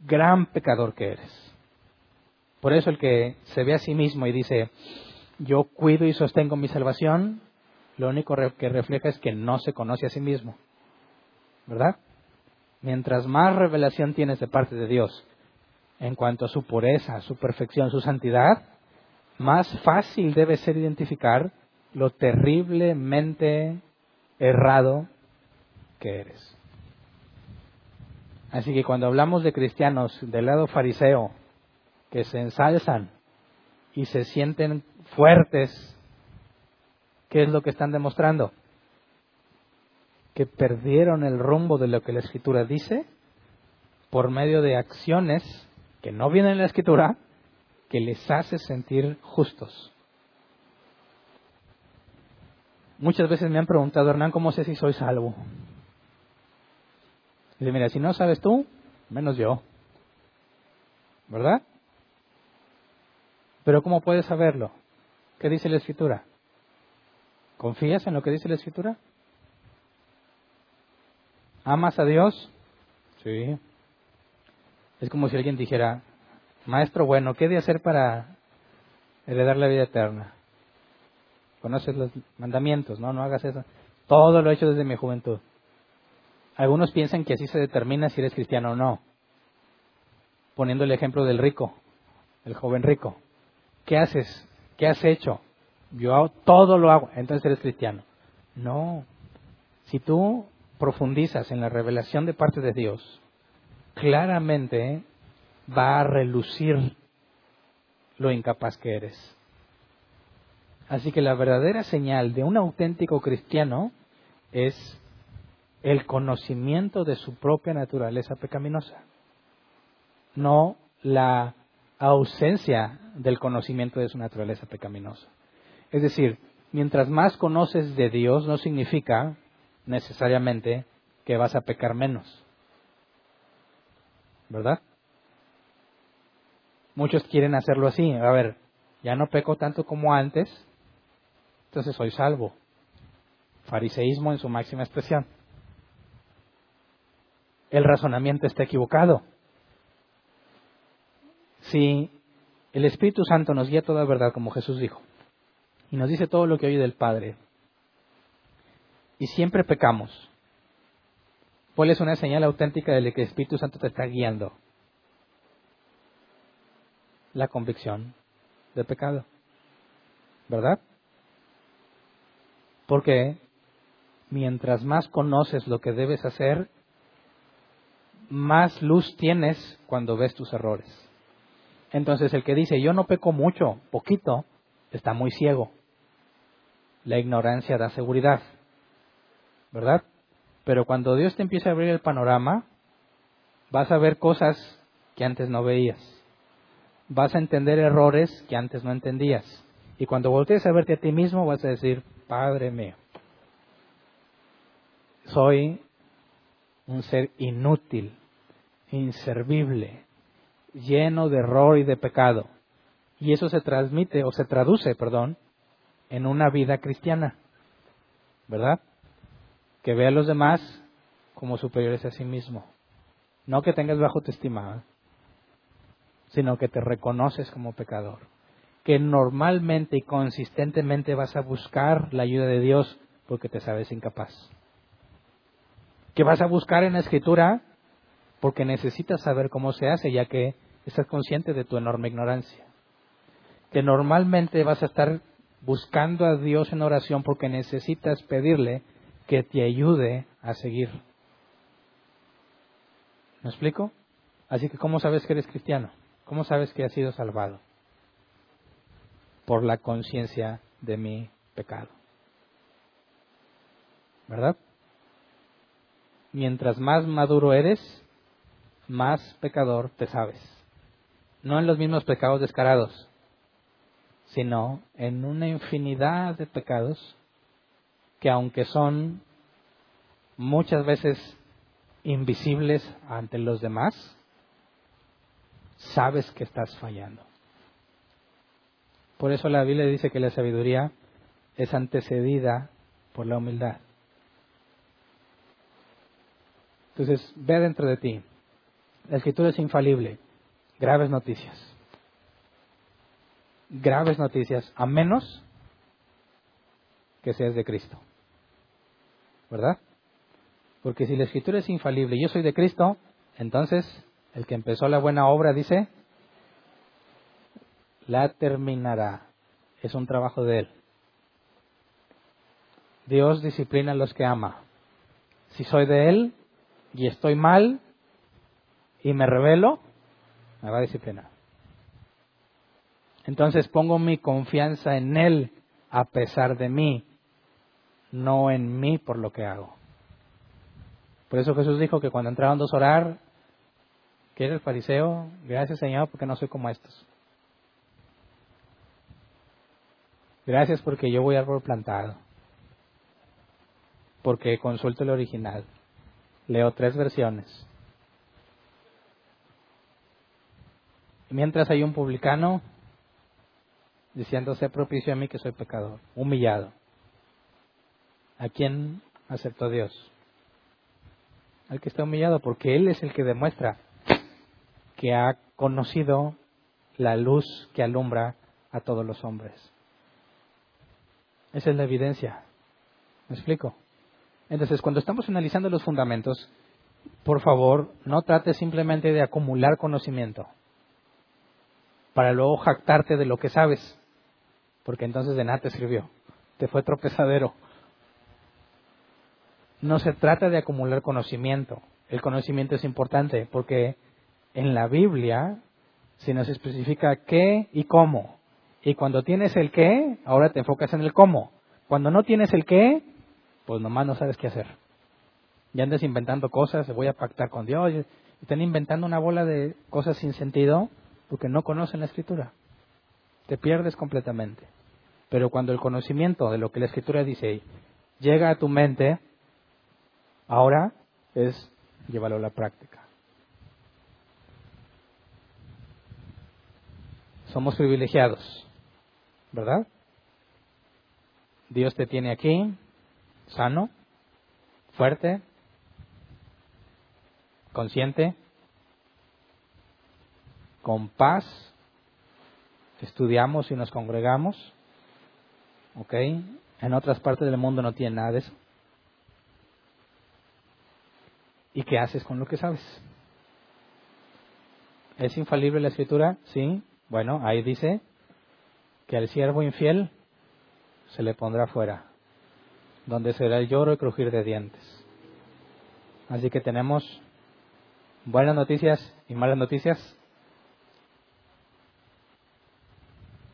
gran pecador que eres. Por eso el que se ve a sí mismo y dice, yo cuido y sostengo mi salvación, lo único que refleja es que no se conoce a sí mismo. ¿Verdad? mientras más revelación tienes de parte de Dios en cuanto a su pureza, su perfección, su santidad, más fácil debe ser identificar lo terriblemente errado que eres. Así que cuando hablamos de cristianos del lado fariseo que se ensalzan y se sienten fuertes, ¿qué es lo que están demostrando? que perdieron el rumbo de lo que la escritura dice por medio de acciones que no vienen en la escritura que les hace sentir justos. Muchas veces me han preguntado, Hernán, ¿cómo sé si soy salvo? Mira, si no sabes tú, menos yo. ¿Verdad? Pero ¿cómo puedes saberlo? ¿Qué dice la escritura? ¿Confías en lo que dice la escritura? ¿Amas a Dios? Sí. Es como si alguien dijera, Maestro bueno, ¿qué de hacer para heredar la vida eterna? Conoces los mandamientos, ¿no? No hagas eso. Todo lo he hecho desde mi juventud. Algunos piensan que así se determina si eres cristiano o no. Poniendo el ejemplo del rico, el joven rico. ¿Qué haces? ¿Qué has hecho? Yo todo lo hago, entonces eres cristiano. No. Si tú profundizas en la revelación de parte de Dios, claramente va a relucir lo incapaz que eres. Así que la verdadera señal de un auténtico cristiano es el conocimiento de su propia naturaleza pecaminosa, no la ausencia del conocimiento de su naturaleza pecaminosa. Es decir, mientras más conoces de Dios no significa necesariamente que vas a pecar menos. ¿Verdad? Muchos quieren hacerlo así. A ver, ya no peco tanto como antes, entonces soy salvo. Fariseísmo en su máxima expresión. El razonamiento está equivocado. Si el Espíritu Santo nos guía toda verdad, como Jesús dijo, y nos dice todo lo que oye del Padre, y siempre pecamos, ¿cuál es una señal auténtica de que el Espíritu Santo te está guiando? La convicción de pecado. ¿Verdad? Porque mientras más conoces lo que debes hacer, más luz tienes cuando ves tus errores. Entonces el que dice yo no peco mucho, poquito, está muy ciego. La ignorancia da seguridad, ¿verdad? Pero cuando Dios te empieza a abrir el panorama, vas a ver cosas que antes no veías. Vas a entender errores que antes no entendías. Y cuando voltees a verte a ti mismo, vas a decir, Padre mío, soy un ser inútil, inservible, lleno de error y de pecado. Y eso se transmite o se traduce, perdón, en una vida cristiana. ¿Verdad? Que ve a los demás como superiores a sí mismo. No que tengas bajo tu estima, ¿eh? sino que te reconoces como pecador. Que normalmente y consistentemente vas a buscar la ayuda de Dios porque te sabes incapaz. Que vas a buscar en la escritura porque necesitas saber cómo se hace, ya que estás consciente de tu enorme ignorancia. Que normalmente vas a estar buscando a Dios en oración porque necesitas pedirle que te ayude a seguir. ¿Me explico? Así que, ¿cómo sabes que eres cristiano? ¿Cómo sabes que has sido salvado? Por la conciencia de mi pecado. ¿Verdad? Mientras más maduro eres, más pecador te sabes. No en los mismos pecados descarados, sino en una infinidad de pecados que aunque son muchas veces invisibles ante los demás, sabes que estás fallando. Por eso la Biblia dice que la sabiduría es antecedida por la humildad. Entonces, ve dentro de ti. La escritura es infalible. Graves noticias. Graves noticias, a menos que seas de Cristo. ¿Verdad? Porque si la escritura es infalible y yo soy de Cristo, entonces el que empezó la buena obra dice, la terminará. Es un trabajo de Él. Dios disciplina a los que ama. Si soy de Él y estoy mal, y me revelo, me va a disciplinar. Entonces pongo mi confianza en Él a pesar de mí, no en mí por lo que hago. Por eso Jesús dijo que cuando entraron dos a orar, que era el fariseo, gracias Señor porque no soy como estos. Gracias porque yo voy árbol plantado. Porque consulto el original. Leo tres versiones. Mientras hay un publicano diciendo, sé propicio a mí que soy pecador, humillado. ¿A quién aceptó Dios? Al que está humillado, porque Él es el que demuestra que ha conocido la luz que alumbra a todos los hombres. Esa es la evidencia. ¿Me explico? Entonces, cuando estamos analizando los fundamentos, por favor, no trate simplemente de acumular conocimiento para luego jactarte de lo que sabes, porque entonces de nada te sirvió, te fue tropezadero. No se trata de acumular conocimiento, el conocimiento es importante porque en la Biblia se nos especifica qué y cómo. Y cuando tienes el qué, ahora te enfocas en el cómo. Cuando no tienes el qué, pues nomás no sabes qué hacer. Ya andas inventando cosas, voy a pactar con Dios. Están inventando una bola de cosas sin sentido porque no conocen la escritura. Te pierdes completamente. Pero cuando el conocimiento de lo que la escritura dice llega a tu mente, ahora es llevarlo a la práctica. Somos privilegiados, ¿verdad? Dios te tiene aquí, sano, fuerte, consciente, con paz, estudiamos y nos congregamos, ¿ok? En otras partes del mundo no tiene nada de eso. ¿Y qué haces con lo que sabes? ¿Es infalible la escritura? Sí. Bueno, ahí dice que al siervo infiel se le pondrá fuera, donde será el lloro y crujir de dientes. Así que tenemos buenas noticias y malas noticias.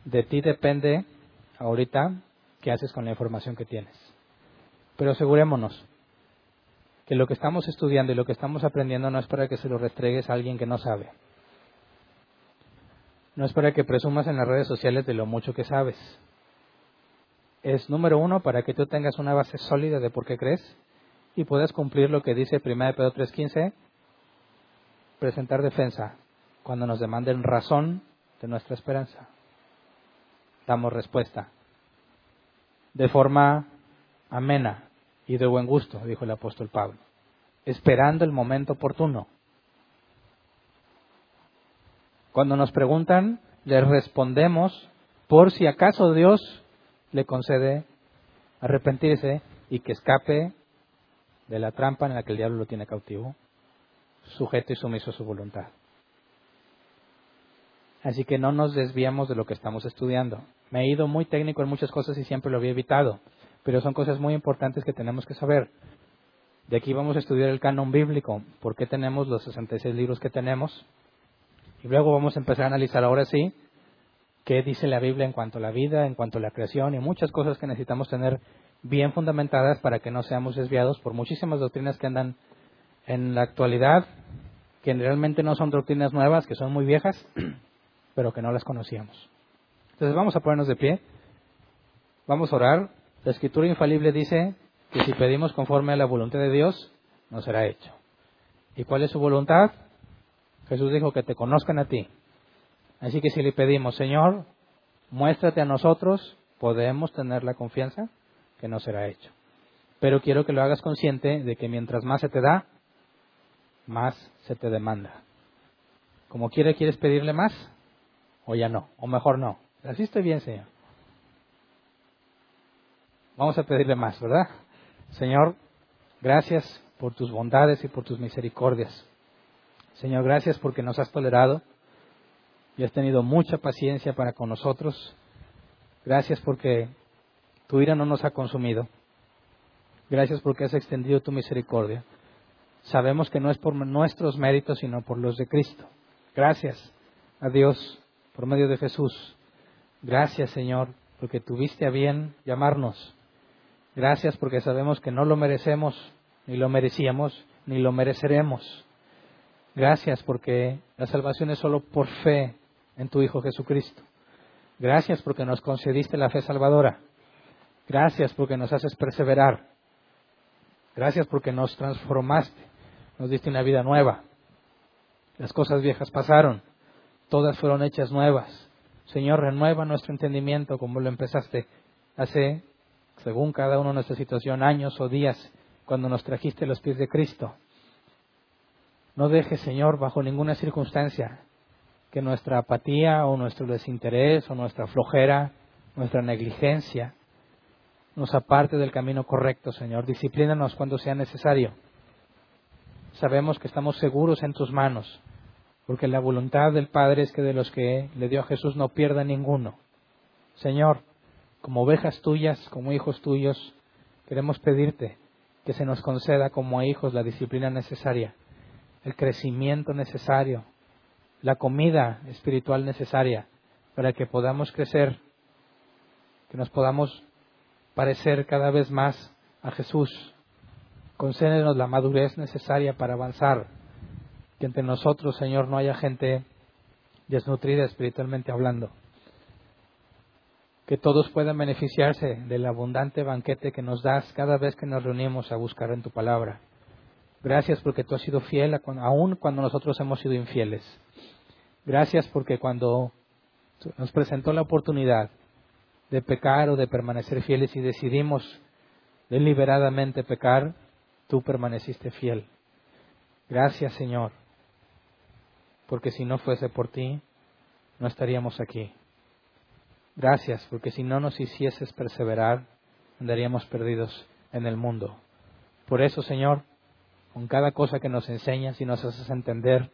De ti depende ahorita qué haces con la información que tienes. Pero asegurémonos que lo que estamos estudiando y lo que estamos aprendiendo no es para que se lo restregues a alguien que no sabe. No es para que presumas en las redes sociales de lo mucho que sabes. Es número uno para que tú tengas una base sólida de por qué crees y puedas cumplir lo que dice 1 Pedro 3.15, presentar defensa cuando nos demanden razón de nuestra esperanza. Damos respuesta de forma amena, y de buen gusto, dijo el apóstol Pablo, esperando el momento oportuno. Cuando nos preguntan, les respondemos por si acaso Dios le concede arrepentirse y que escape de la trampa en la que el diablo lo tiene cautivo, sujeto y sumiso a su voluntad. Así que no nos desviamos de lo que estamos estudiando. Me he ido muy técnico en muchas cosas y siempre lo había evitado pero son cosas muy importantes que tenemos que saber. De aquí vamos a estudiar el canon bíblico, por qué tenemos los 66 libros que tenemos, y luego vamos a empezar a analizar ahora sí qué dice la Biblia en cuanto a la vida, en cuanto a la creación y muchas cosas que necesitamos tener bien fundamentadas para que no seamos desviados por muchísimas doctrinas que andan en la actualidad, que realmente no son doctrinas nuevas, que son muy viejas, [clears throat] pero que no las conocíamos. Entonces vamos a ponernos de pie, vamos a orar la escritura infalible dice que si pedimos conforme a la voluntad de Dios, no será hecho. ¿Y cuál es su voluntad? Jesús dijo que te conozcan a ti. Así que si le pedimos, Señor, muéstrate a nosotros, podemos tener la confianza que no será hecho. Pero quiero que lo hagas consciente de que mientras más se te da, más se te demanda. Como quiere, ¿quieres pedirle más? O ya no, o mejor no. Así estoy bien, Señor. Vamos a pedirle más, ¿verdad? Señor, gracias por tus bondades y por tus misericordias. Señor, gracias porque nos has tolerado y has tenido mucha paciencia para con nosotros. Gracias porque tu ira no nos ha consumido. Gracias porque has extendido tu misericordia. Sabemos que no es por nuestros méritos, sino por los de Cristo. Gracias a Dios por medio de Jesús. Gracias, Señor, porque tuviste a bien llamarnos Gracias porque sabemos que no lo merecemos, ni lo merecíamos, ni lo mereceremos. Gracias porque la salvación es solo por fe en tu Hijo Jesucristo. Gracias porque nos concediste la fe salvadora. Gracias porque nos haces perseverar. Gracias porque nos transformaste, nos diste una vida nueva. Las cosas viejas pasaron, todas fueron hechas nuevas. Señor, renueva nuestro entendimiento como lo empezaste hace según cada uno nuestra situación, años o días, cuando nos trajiste los pies de Cristo. No dejes, Señor, bajo ninguna circunstancia que nuestra apatía o nuestro desinterés o nuestra flojera, nuestra negligencia, nos aparte del camino correcto, Señor. Disciplínanos cuando sea necesario. Sabemos que estamos seguros en tus manos, porque la voluntad del Padre es que de los que le dio a Jesús no pierda ninguno. Señor, como ovejas tuyas, como hijos tuyos, queremos pedirte que se nos conceda como hijos la disciplina necesaria, el crecimiento necesario, la comida espiritual necesaria para que podamos crecer, que nos podamos parecer cada vez más a Jesús. Concédenos la madurez necesaria para avanzar. Que entre nosotros, Señor, no haya gente desnutrida espiritualmente hablando. Que todos puedan beneficiarse del abundante banquete que nos das cada vez que nos reunimos a buscar en tu palabra. Gracias porque tú has sido fiel aún cuando nosotros hemos sido infieles. Gracias porque cuando nos presentó la oportunidad de pecar o de permanecer fieles y decidimos deliberadamente pecar, tú permaneciste fiel. Gracias Señor, porque si no fuese por ti, no estaríamos aquí. Gracias, porque si no nos hicieses perseverar, andaríamos perdidos en el mundo. Por eso, Señor, con cada cosa que nos enseñas y nos haces entender,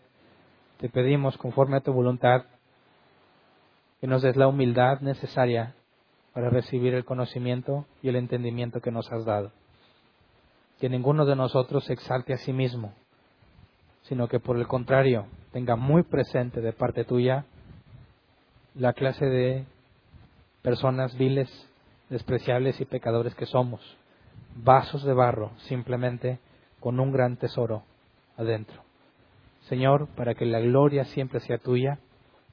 te pedimos, conforme a tu voluntad, que nos des la humildad necesaria para recibir el conocimiento y el entendimiento que nos has dado. Que ninguno de nosotros se exalte a sí mismo, sino que por el contrario tenga muy presente de parte tuya la clase de personas viles, despreciables y pecadores que somos, vasos de barro simplemente con un gran tesoro adentro. Señor, para que la gloria siempre sea tuya,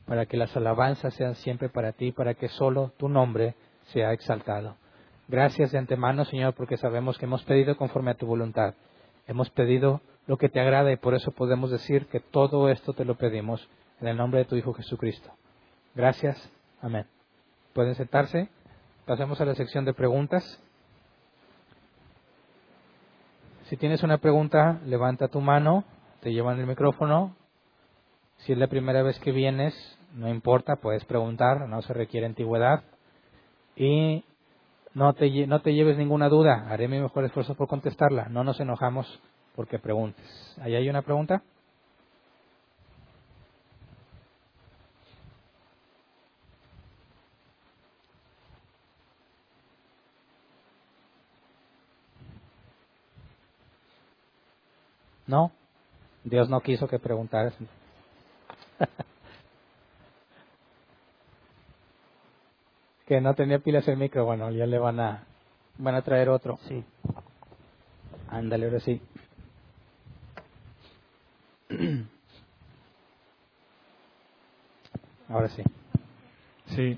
para que las alabanzas sean siempre para ti, para que solo tu nombre sea exaltado. Gracias de antemano, Señor, porque sabemos que hemos pedido conforme a tu voluntad. Hemos pedido lo que te agrada y por eso podemos decir que todo esto te lo pedimos en el nombre de tu Hijo Jesucristo. Gracias. Amén. Pueden sentarse. Pasemos a la sección de preguntas. Si tienes una pregunta, levanta tu mano, te llevan el micrófono. Si es la primera vez que vienes, no importa, puedes preguntar, no se requiere antigüedad y no te, no te lleves ninguna duda, haré mi mejor esfuerzo por contestarla, no nos enojamos porque preguntes. ¿Ahí hay una pregunta? No, Dios no quiso que preguntaras. [laughs] que no tenía pilas el micro, bueno, ya le van a van a traer otro. Sí. Ándale, ahora sí. Ahora sí. Sí.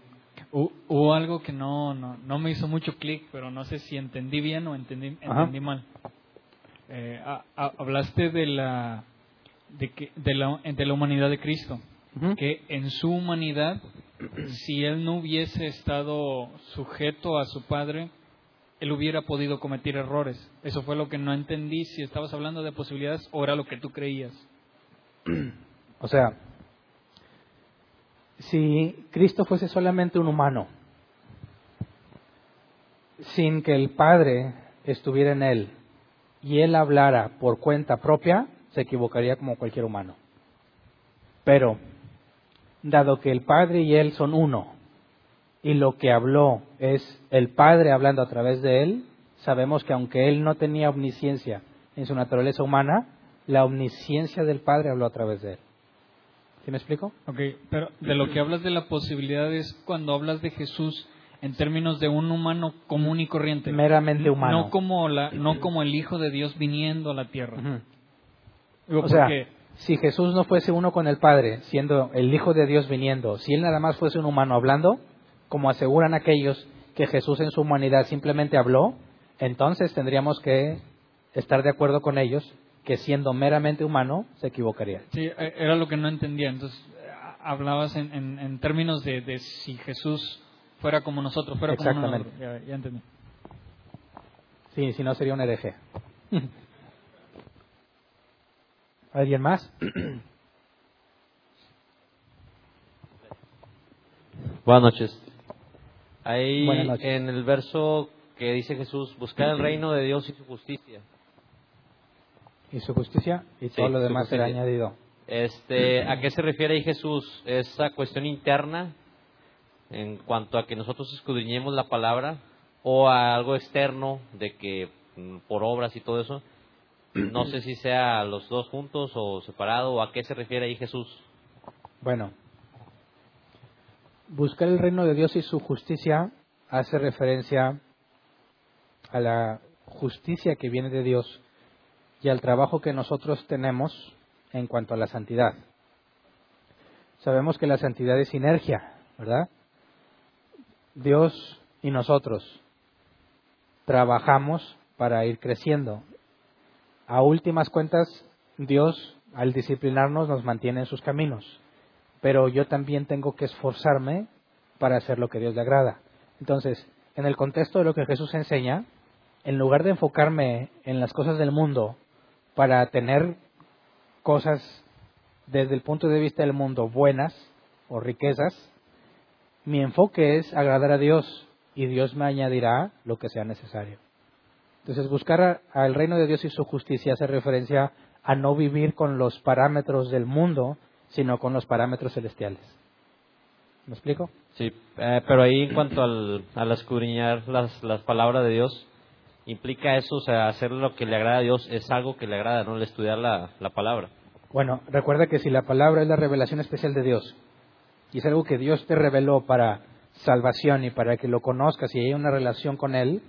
Hubo algo que no, no, no me hizo mucho clic, pero no sé si entendí bien o entendí, entendí mal. Eh, hablaste de la, de, que, de, la, de la humanidad de Cristo, que en su humanidad [clears throat] si él no hubiese estado sujeto a su padre, él hubiera podido cometer errores. Eso fue lo que no entendí, si estabas hablando de posibilidades o era lo que tú creías. [clears throat] O sea, si Cristo fuese solamente un humano, sin que el Padre estuviera en él y él hablara por cuenta propia, se equivocaría como cualquier humano. Pero dado que el Padre y Él son uno, y lo que habló es el Padre hablando a través de Él, sabemos que aunque Él no tenía omnisciencia en su naturaleza humana, la omnisciencia del Padre habló a través de Él. ¿Sí me explico? Ok, pero de lo que hablas de la posibilidad es cuando hablas de Jesús en términos de un humano común y corriente. Meramente humano. No como, la, no como el Hijo de Dios viniendo a la tierra. o sea, si Jesús no fuese uno con el Padre, siendo el Hijo de Dios viniendo, si Él nada más fuese un humano hablando, como aseguran aquellos que Jesús en su humanidad simplemente habló, entonces tendríamos que estar de acuerdo con ellos que siendo meramente humano se equivocaría. Sí, e, era lo que no entendía. Entonces, hablabas en, términos de, si Jesús fuera como nosotros, fuera como nosotros. Ya, ya entendí. Sí, si no sería un hereje. [laughs] ¿Alguien más? [clears throat] Buenas noches. Ahí en el verso que dice Jesús, buscar el reino de Dios y su justicia. Y su justicia y todo lo demás será añadido. Este, ¿A qué se refiere ahí Jesús? ¿Esa cuestión interna en cuanto a que nosotros escudriñemos la palabra o a algo externo de que mm, por obras y todo eso? No sé si sea los dos juntos o separado o a qué se refiere ahí Jesús. Bueno, buscar el reino de Dios y su justicia hace referencia a la justicia que viene de Dios y al trabajo que nosotros tenemos en cuanto a la santidad. Sabemos que la santidad es sinergia, ¿verdad? Dios y nosotros trabajamos para ir creciendo. A últimas cuentas, Dios, al disciplinarnos, nos mantiene en sus caminos pero yo también tengo que esforzarme para hacer lo que Dios le agrada. Entonces, en el contexto de lo que Jesús enseña, en lugar de enfocarme en las cosas del mundo para tener cosas desde el punto de vista del mundo buenas o riquezas, mi enfoque es agradar a Dios y Dios me añadirá lo que sea necesario. Entonces, buscar al reino de Dios y su justicia hace referencia a no vivir con los parámetros del mundo, sino con los parámetros celestiales. ¿Me explico? Sí, eh, pero ahí en cuanto al, al escudriñar las, las palabras de Dios, implica eso, o sea, hacer lo que le agrada a Dios es algo que le agrada, ¿no? El estudiar la, la palabra. Bueno, recuerda que si la palabra es la revelación especial de Dios y es algo que Dios te reveló para salvación y para que lo conozcas y haya una relación con Él,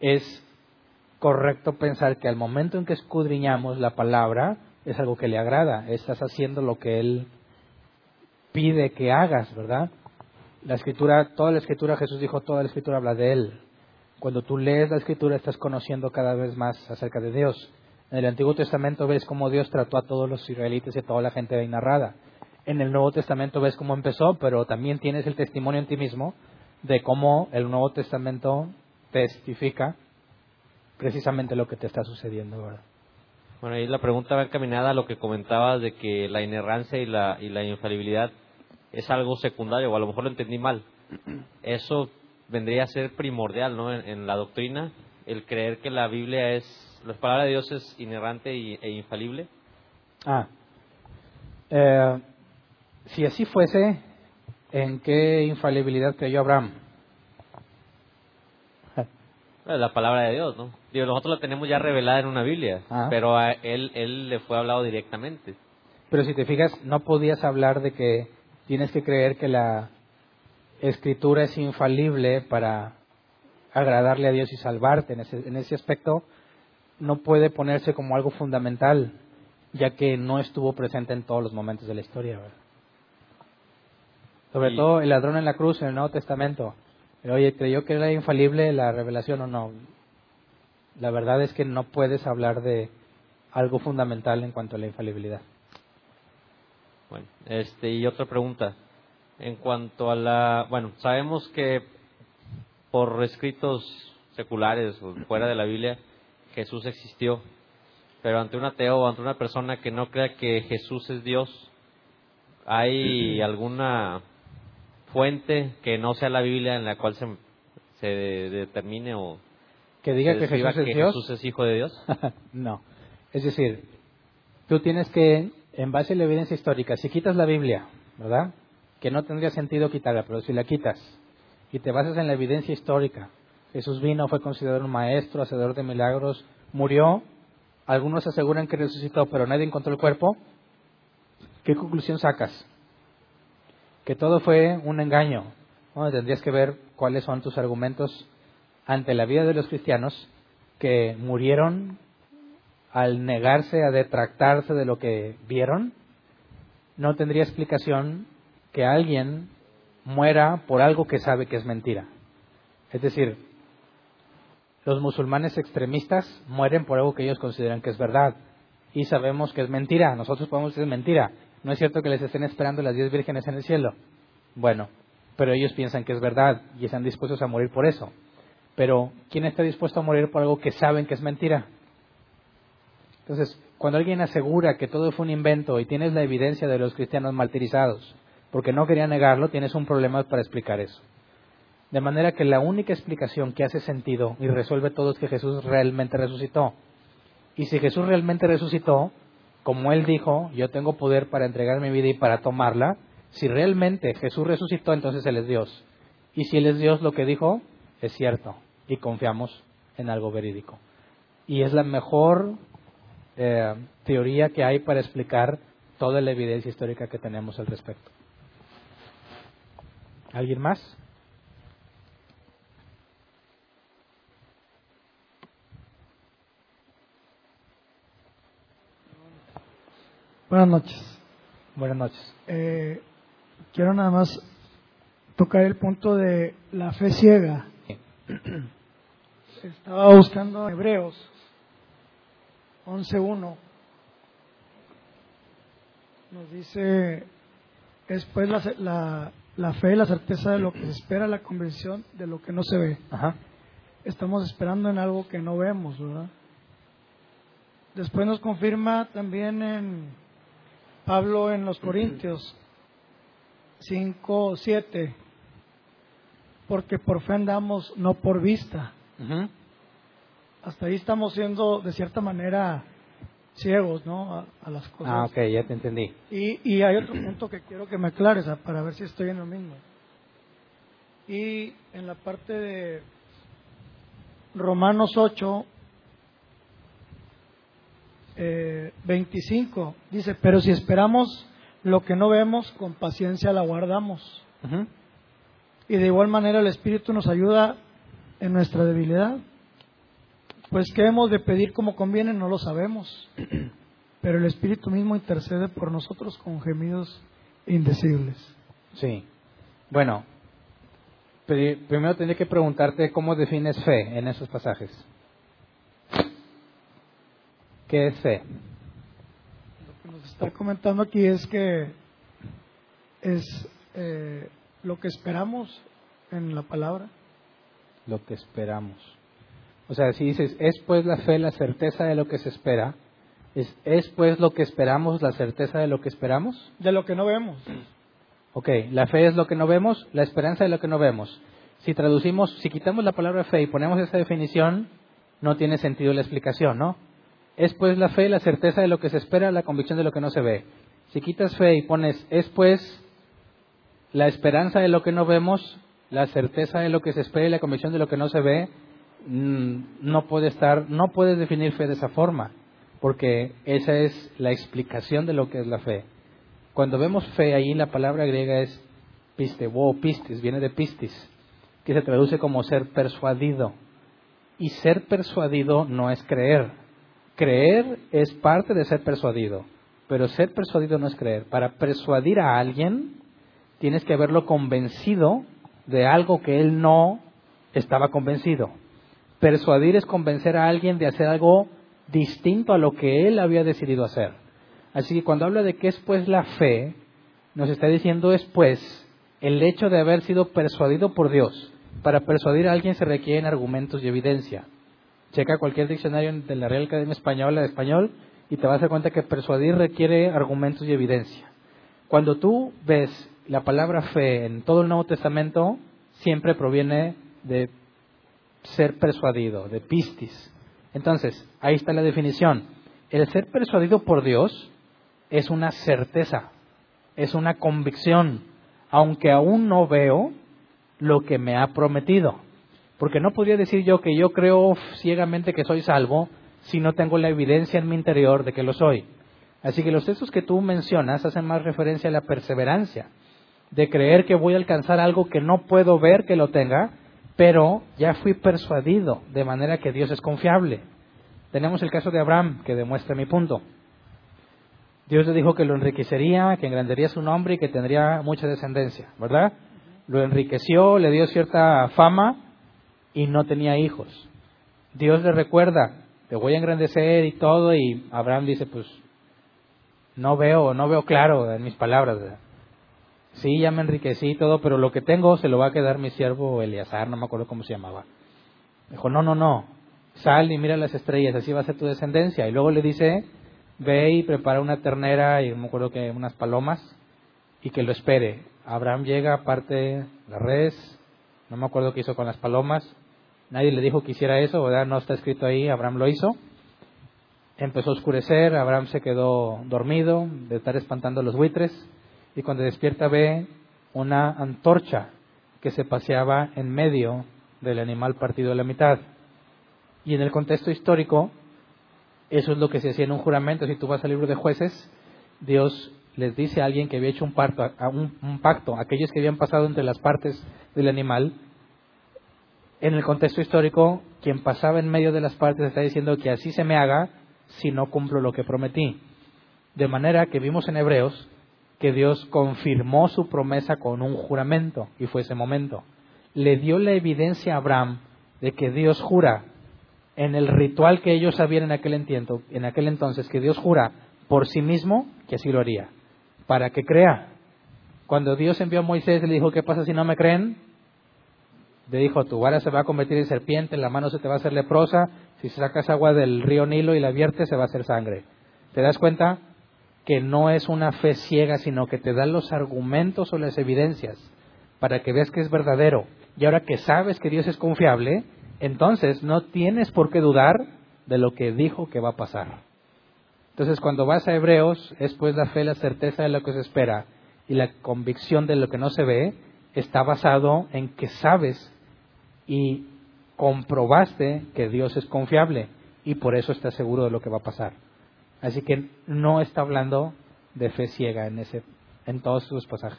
es correcto pensar que al momento en que escudriñamos la palabra, es algo que le agrada, estás haciendo lo que Él pide que hagas, ¿verdad? La escritura, toda la escritura, Jesús dijo, toda la escritura habla de Él. Cuando tú lees la escritura estás conociendo cada vez más acerca de Dios. En el Antiguo Testamento ves cómo Dios trató a todos los israelitas y a toda la gente ahí narrada. En el Nuevo Testamento ves cómo empezó, pero también tienes el testimonio en ti mismo de cómo el Nuevo Testamento testifica precisamente lo que te está sucediendo, ¿verdad? Bueno, ahí la pregunta va encaminada a lo que comentabas de que la inerrancia y la, y la infalibilidad es algo secundario, o a lo mejor lo entendí mal. [clears throat] Eso vendría a ser primordial, ¿no? En, la doctrina, el creer que la Biblia es, la palabra de Dios es inerrante e infalible. Ah, eh, si así fuese, ¿en qué infalibilidad creyó Abraham? La palabra de Dios, ¿no? Digo, nosotros la tenemos ya revelada en una Biblia, ah. pero a él, él le fue hablado directamente. Pero si te fijas, no podías hablar de que tienes que creer que la escritura es infalible para agradarle a Dios y salvarte. En ese, en ese aspecto no puede ponerse como algo fundamental, ya que no estuvo presente en todos los momentos de la historia. Sobre todo el ladrón en la cruz en el Nuevo Testamento. Oye, ¿creyó que era infalible la revelación o no? La verdad es que no puedes hablar de algo fundamental en cuanto a la infalibilidad. Bueno, este, y otra pregunta. En cuanto a la. Bueno, sabemos que por escritos seculares o fuera de la Biblia, Jesús existió. Pero ante un ateo o ante una persona que no crea que Jesús es Dios, ¿hay [clears throat] alguna fuente que no sea la Biblia en la cual se, se determine o que diga que, Jesús, es Dios? Jesús es hijo de Dios? [laughs] no. Es decir, tú tienes que, en base a la evidencia histórica, si quitas la Biblia, ¿verdad? Que no tendría sentido quitarla, pero si la quitas y te basas en la evidencia histórica, Jesús vino, fue considerado un maestro, hacedor de milagros, murió, algunos aseguran que resucitó, pero nadie encontró el cuerpo, ¿qué conclusión sacas? que todo fue un engaño. Tendrías que ver cuáles son tus argumentos ante la vida de los cristianos que murieron al negarse a detractarse de lo que vieron. No tendría explicación que alguien muera por algo que sabe que es mentira. Es decir, los musulmanes extremistas mueren por algo que ellos consideran que es verdad y sabemos que es mentira. Nosotros podemos decir mentira, no es cierto que les estén esperando las diez vírgenes en el cielo. Bueno, pero ellos piensan que es verdad y están dispuestos a morir por eso. Pero, ¿quién está dispuesto a morir por algo que saben que es mentira? Entonces, cuando alguien asegura que todo fue un invento y tienes la evidencia de los cristianos martirizados, porque no quería negarlo, tienes un problema para explicar eso. De manera que la única explicación que hace sentido y resuelve todo es que Jesús realmente resucitó. Y si Jesús realmente resucitó, como él dijo, yo tengo poder para entregar mi vida y para tomarla, si realmente Jesús resucitó, entonces Él es Dios. Y si Él es Dios, lo que dijo es cierto y confiamos en algo verídico. Y es la mejor eh, teoría que hay para explicar toda la evidencia histórica que tenemos al respecto. ¿Alguien más? Buenas noches. Buenas noches. Eh, quiero nada más tocar el punto de la fe ciega. Estaba buscando Hebreos 11.1. Nos dice, es pues la, la, la fe, la certeza de lo que se espera, la convicción de lo que no se ve. Ajá. Estamos esperando en algo que no vemos, ¿verdad? Después nos confirma también en Pablo en los Corintios 5, 7, porque por fe andamos, no por vista. Hasta ahí estamos siendo, de cierta manera, ciegos, ¿no? A, las cosas. Ah, ok, ya te entendí. Y, y hay otro punto que quiero que me aclares para ver si estoy en lo mismo. Y en la parte de Romanos 8, eh, 25, dice, pero si esperamos lo que no vemos, con paciencia la guardamos. Y de igual manera el Espíritu nos ayuda en nuestra debilidad. Pues qué hemos de pedir como conviene, no lo sabemos. [clears throat] Pero el Espíritu mismo intercede por nosotros con gemidos indecibles. Sí. Bueno, primero tendría que preguntarte cómo defines fe en esos pasajes. ¿Qué es fe? Lo que nos está comentando aquí es que es eh, lo que esperamos en la palabra. Lo que esperamos. O sea, si dices, es pues la fe la certeza de lo que se espera, ¿es, ¿es pues lo que esperamos la certeza de lo que esperamos? De lo que no vemos. Ok, la fe es lo que no vemos, la esperanza de lo que no vemos. Si traducimos, si quitamos la palabra fe y ponemos esa definición, no tiene sentido la explicación, ¿no? Es pues la fe la certeza de lo que se espera, la convicción de lo que no se ve. Si quitas fe y pones es pues la esperanza de lo que no vemos, la certeza de lo que se espera y la convicción de lo que no se ve, mm, no puede estar, no puedes definir fe de esa forma, porque esa es la explicación de lo que es la fe. Cuando vemos fe ahí, la palabra griega es piste, o pistis, viene de pistis, que se traduce como ser persuadido. Y ser persuadido no es creer. Creer es parte de ser persuadido, pero ser persuadido no es creer. Para persuadir a alguien, tienes que haberlo convencido de algo que él no estaba convencido. Persuadir es convencer a alguien de hacer algo distinto a lo que él había decidido hacer. Así que cuando habla de qué es pues la fe, nos está diciendo es pues el hecho de haber sido persuadido por Dios. Para persuadir a alguien se requieren argumentos y evidencia. Checa cualquier diccionario de la Real Academia Española de español y te vas a dar cuenta que persuadir requiere argumentos y evidencia. Cuando tú ves la palabra fe en todo el Nuevo Testamento siempre proviene de ser persuadido, de pistis. Entonces, ahí está la definición. El ser persuadido por Dios es una certeza, es una convicción, aunque aún no veo lo que me ha prometido. Porque no podría decir yo que yo creo ciegamente que soy salvo si no tengo la evidencia en mi interior de que lo soy. Así que los textos que tú mencionas hacen más referencia a la perseverancia de creer que voy a alcanzar algo que no puedo ver que lo tenga, pero ya fui persuadido de manera que Dios es confiable. Tenemos el caso de Abraham que demuestra mi punto. Dios le dijo que lo enriquecería, que engrandería su nombre y que tendría mucha descendencia, ¿verdad? Lo enriqueció, le dio cierta fama y no tenía hijos. Dios le recuerda, te voy a engrandecer y todo, y Abraham dice, pues no veo, no veo claro en mis palabras. ¿verdad? Sí, ya me enriquecí y todo, pero lo que tengo se lo va a quedar mi siervo Eleazar, no me acuerdo cómo se llamaba. Dijo, no, no, no, sal y mira las estrellas, así va a ser tu descendencia. Y luego le dice, ve y prepara una ternera y me acuerdo que unas palomas y que lo espere. Abraham llega, parte la res, no me acuerdo qué hizo con las palomas, nadie le dijo que hiciera eso, ¿verdad? No está escrito ahí, Abraham lo hizo. Empezó a oscurecer, Abraham se quedó dormido de estar espantando los buitres y cuando despierta ve una antorcha que se paseaba en medio del animal partido a la mitad. Y en el contexto histórico, eso es lo que se hacía en un juramento. Si tú vas al libro de jueces, Dios les dice a alguien que había hecho un, un, pacto, aquellos que habían pasado entre las partes del animal, en el contexto histórico, quien pasaba en medio de las partes está diciendo que así se me haga si no cumplo lo que prometí. De manera que vimos en Hebreos que Dios confirmó su promesa con un juramento, y fue ese momento. Le dio la evidencia a Abraham de que Dios jura en el ritual que ellos sabían en aquel, en aquel entonces, que Dios jura por sí mismo que así lo haría para que crea. Cuando Dios envió a Moisés, le dijo, ¿qué pasa si no me creen? Le dijo, tu vara se va a convertir en serpiente, la mano se te va a hacer leprosa, si sacas agua del río Nilo y la viertes se va a hacer sangre. ¿Te das cuenta? Que no es una fe ciega, sino que te dan los argumentos o las evidencias para que veas que es verdadero. Y ahora que sabes que Dios es confiable, entonces no tienes por qué dudar de lo que dijo que va a pasar. Entonces, cuando vas a Hebreos, es pues la fe, la certeza de lo que se espera y la convicción de lo que no se ve, está basado en que sabes y comprobaste que Dios es confiable y por eso estás seguro de lo que va a pasar. Así que no está hablando de fe ciega en ese en todos sus pasajes.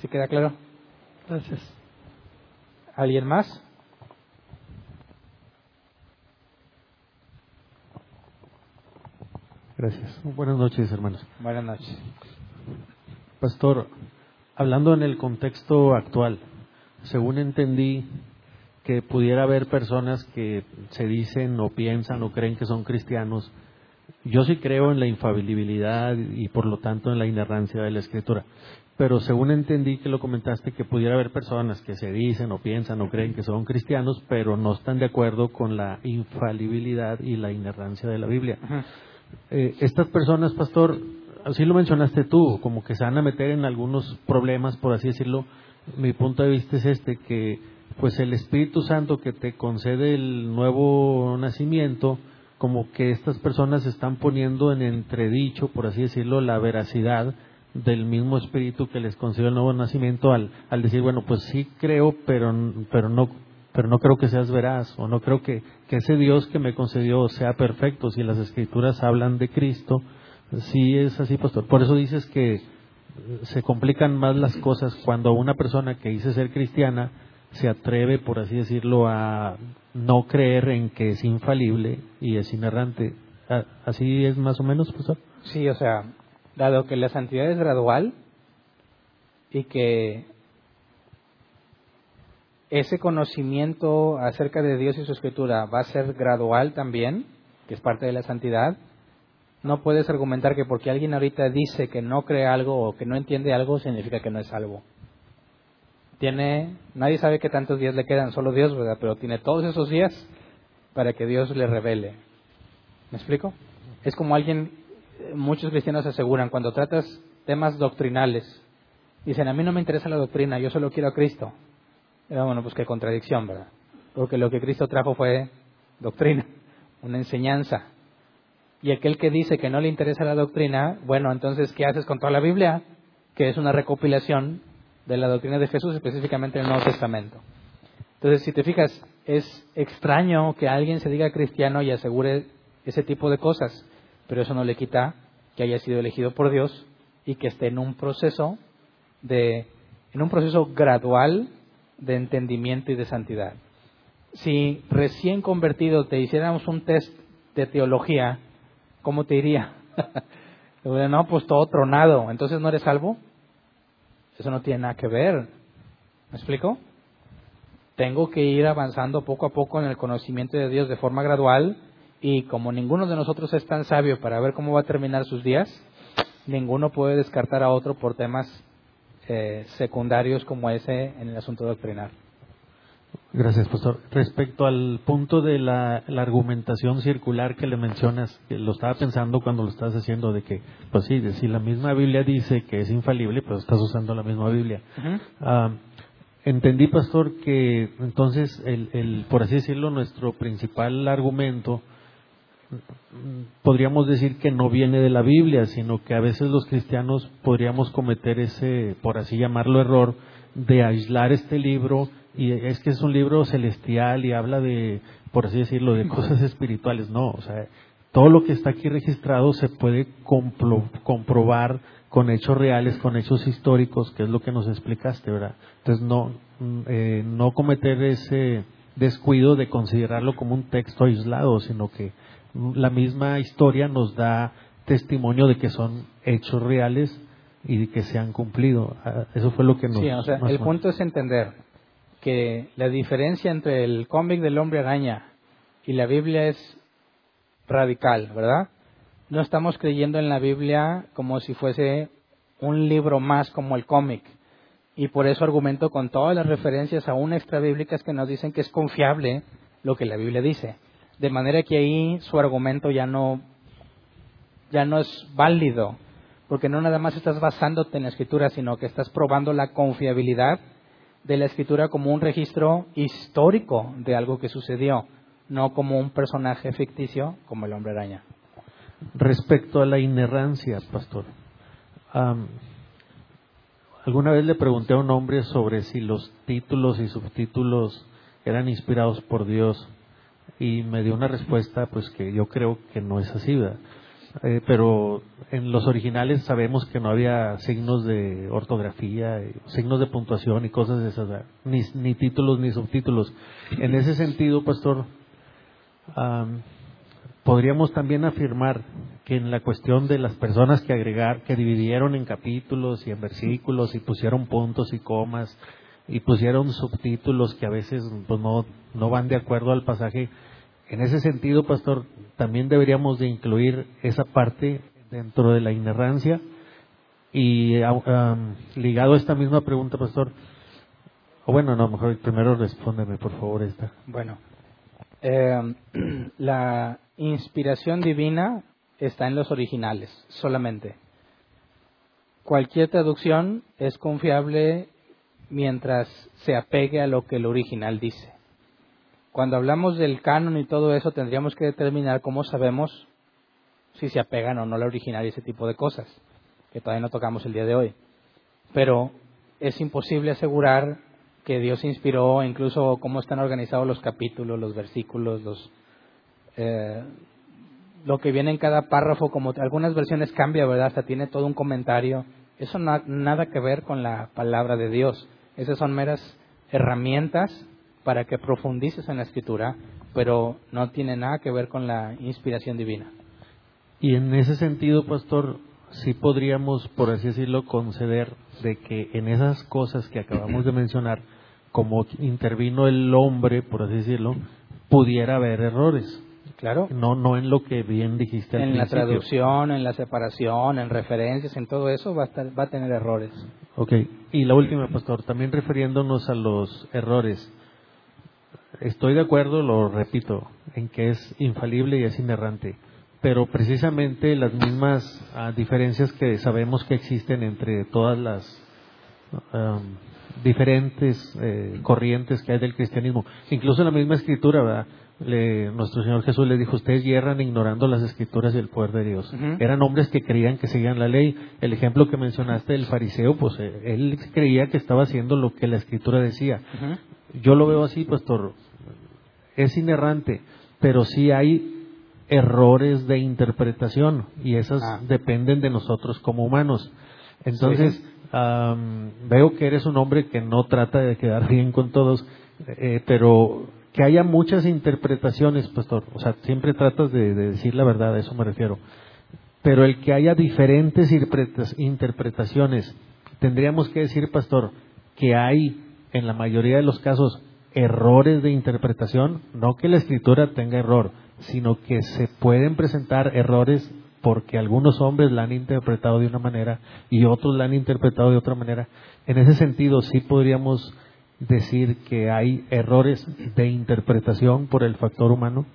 ¿Sí queda claro? Gracias. ¿Alguien más? Gracias. Buenas noches, hermanos. Buenas noches. Pastor, hablando en el contexto actual, según entendí que pudiera haber personas que se dicen o piensan o creen que son cristianos, yo sí creo en la infalibilidad y por lo tanto en la inerrancia de la escritura. Pero según entendí que lo comentaste, que pudiera haber personas que se dicen o piensan o creen que son cristianos, pero no están de acuerdo con la infalibilidad y la inerrancia de la Biblia. Eh, estas personas, pastor, así lo mencionaste tú, como que se van a meter en algunos problemas, por así decirlo. Mi punto de vista es este, que pues el Espíritu Santo que te concede el nuevo nacimiento, como que estas personas están poniendo en entredicho, por así decirlo, la veracidad del mismo espíritu que les concedió el nuevo nacimiento al, al decir, bueno, pues sí creo, pero, pero no pero no creo que seas veraz o no creo que, ese Dios que me concedió sea perfecto. Si las escrituras hablan de Cristo, sí es así, pastor. Por eso dices que se complican más las cosas cuando una persona que dice ser cristiana se atreve, por así decirlo, a no creer en que es infalible y es inerrante. ¿Así es más o menos, pastor? Sí, o sea, dado que la santidad es gradual y que ese conocimiento acerca de Dios y su escritura va a ser gradual también, que es parte de la santidad. No puedes argumentar que porque alguien ahorita dice que no cree algo o que no entiende algo, significa que no es salvo. Tiene, nadie sabe qué tantos días le quedan, solo Dios, ¿verdad? Pero tiene todos esos días para que Dios le revele. ¿Me explico? Es como alguien, muchos cristianos aseguran, cuando tratas temas doctrinales, dicen, a mí no me interesa la doctrina, yo solo quiero a Cristo bueno, pues qué contradicción, ¿verdad? Porque lo que Cristo trajo fue doctrina, [laughs] una enseñanza. Y aquel que dice que no le interesa la doctrina, bueno, entonces, ¿qué haces con toda la Biblia? Que es una recopilación de la doctrina de Jesús, específicamente en el Nuevo Testamento. Entonces, si te fijas, es extraño que alguien se diga cristiano y asegure ese tipo de cosas, pero eso no le quita que haya sido elegido por Dios y que esté en un proceso de, en un proceso gradual de entendimiento y de santidad. Si recién convertido te hiciéramos un test de teología, ¿cómo te iría? [laughs] no, pues todo tronado, entonces no eres salvo. Eso no tiene nada que ver. ¿Me explico? Tengo que ir avanzando poco a poco en el conocimiento de Dios de forma gradual y como ninguno de nosotros es tan sabio para ver cómo va a terminar sus días, ninguno puede descartar a otro por temas eh, secundarios como ese en el asunto doctrinal. Gracias, pastor. Respecto al punto de la, argumentación circular que le mencionas, que lo estaba pensando cuando lo estás haciendo, de que, pues sí, si la misma Biblia dice que es infalible, pues estás usando la misma Biblia. Ah, entendí, pastor, que entonces, el, el, por así decirlo, nuestro principal argumento, podríamos decir que no viene de la Biblia, sino que a veces los cristianos podríamos cometer ese, por así llamarlo, error de aislar este libro y es que es un libro celestial y habla de, por así decirlo, de cosas [laughs] espirituales. No, o sea, todo lo que está aquí registrado se puede comprobar con hechos reales, con hechos históricos, que es lo que nos explicaste, ¿verdad? Entonces, no, mm, eh, no cometer ese descuido de considerarlo como un texto aislado, sino que la misma historia nos da testimonio de que son hechos reales y que se han cumplido. Ah, eso fue lo que nos. Sí, o sea, el punto es entender que la diferencia entre el cómic del hombre araña y la Biblia es radical, ¿verdad? No estamos creyendo en la Biblia como si fuese un libro más como el cómic. Y por eso argumento con todas las referencias aún extrabíblicas que nos dicen que es confiable lo que la Biblia dice. De manera que ahí su argumento ya no, ya no es válido, porque no nada más estás basándote en la escritura, sino que estás probando la confiabilidad de la escritura como un registro histórico de algo que sucedió, no como un personaje ficticio como el hombre araña. Respecto a la inerrancia, pastor, alguna vez le pregunté a un hombre sobre si los títulos y subtítulos eran inspirados por Dios y me dio una respuesta pues que yo creo que no es así, ¿verdad? Eh, pero en los originales sabemos que no había signos de ortografía, signos de puntuación y cosas de esas, ni, ni títulos ni subtítulos. En ese sentido, pastor, podríamos también afirmar que en la cuestión de las personas que agregar, que dividieron en capítulos y en versículos y pusieron puntos y comas y pusieron subtítulos que a veces pues, no, no van de acuerdo al pasaje, en ese sentido, pastor, también deberíamos de incluir esa parte dentro de la inerrancia y ah, ligado a esta misma pregunta, pastor, o bueno, no, mejor primero respóndeme, por favor, esta. Bueno, eh, [clears throat] la inspiración divina está en los originales solamente. Cualquier traducción es confiable mientras se apegue a lo que el original dice. Cuando hablamos del canon y todo eso, tendríamos que determinar cómo sabemos si se apegan o no la original y ese tipo de cosas, que todavía no tocamos el día de hoy. Pero es imposible asegurar que Dios inspiró, incluso cómo están organizados los capítulos, los versículos, los, eh, lo que viene en cada párrafo, como algunas versiones cambia, ¿verdad? Hasta tiene todo un comentario. Eso no, nada que ver con la palabra de Dios. Esas son meras herramientas para que profundices en la escritura, pero no tiene nada que ver con la inspiración divina. Y en ese sentido, pastor, sí podríamos, por así decirlo, conceder de que en esas cosas que acabamos de mencionar, como intervino el hombre, por así decirlo, pudiera haber errores. Claro. No, no en lo que bien dijiste. en la traducción, en la separación, en referencias, en todo eso va a, estar, va a tener errores. Ok. Y la última, pastor, también refiriéndonos a los errores estoy de acuerdo, lo repito, en que es infalible y es inerrante, pero precisamente las mismas ah, diferencias que sabemos que existen entre todas las diferentes eh, corrientes que hay del cristianismo, incluso en la misma escritura, ¿verdad? nuestro Señor Jesús le dijo, ustedes hierran ignorando las escrituras y el poder de Dios. Eran hombres que creían que seguían la ley. El ejemplo que mencionaste del fariseo, pues eh, él creía que estaba haciendo lo que la escritura decía. Yo lo veo así, pastor es inerrante, pero sí hay errores de interpretación y esas ah. dependen de nosotros como humanos. Entonces, veo que eres un hombre que no trata de quedar bien con todos, eh, pero que haya muchas interpretaciones, pastor. O sea, siempre tratas de, decir la verdad, a eso me refiero. Pero el que haya diferentes interpretaciones, tendríamos que decir, pastor, que hay en la mayoría de los casos errores de interpretación, no que la escritura tenga error, sino que se pueden presentar errores porque algunos hombres la han interpretado de una manera y otros la han interpretado de otra manera. En ese sentido, sí podríamos decir que hay errores de interpretación por el factor humano?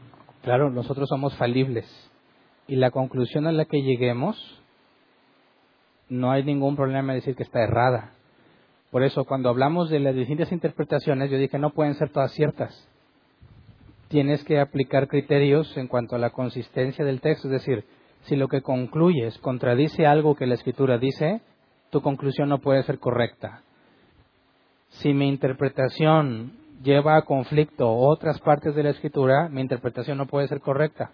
Claro, nosotros somos falibles y la conclusión a la que lleguemos no hay ningún problema en decir que está errada. Por eso, cuando hablamos de las distintas interpretaciones, yo dije no pueden ser todas ciertas. Tienes que aplicar criterios en cuanto a la consistencia del texto, es decir, si lo que concluyes contradice algo que la escritura dice, tu conclusión no puede ser correcta. Si mi interpretación lleva a conflicto otras partes de la escritura, mi interpretación no puede ser correcta.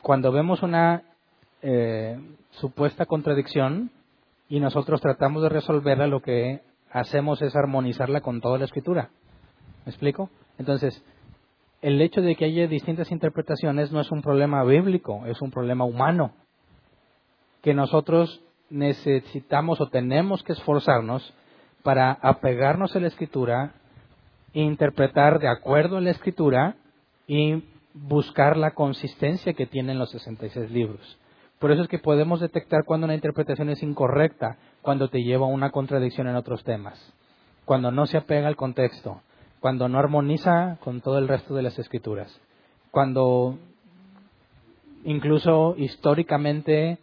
Cuando vemos una eh, supuesta contradicción y nosotros tratamos de resolverla, lo que hacemos es armonizarla con toda la escritura. ¿Me explico? Entonces, el hecho de que haya distintas interpretaciones no es un problema bíblico, es un problema humano. Que nosotros necesitamos o tenemos que esforzarnos para apegarnos a la escritura, interpretar de acuerdo a la escritura y buscar la consistencia que tienen los 66 libros. Por eso es que podemos detectar cuando una interpretación es incorrecta, cuando te lleva a una contradicción en otros temas, cuando no se apega al contexto, cuando no armoniza con todo el resto de las escrituras, cuando incluso históricamente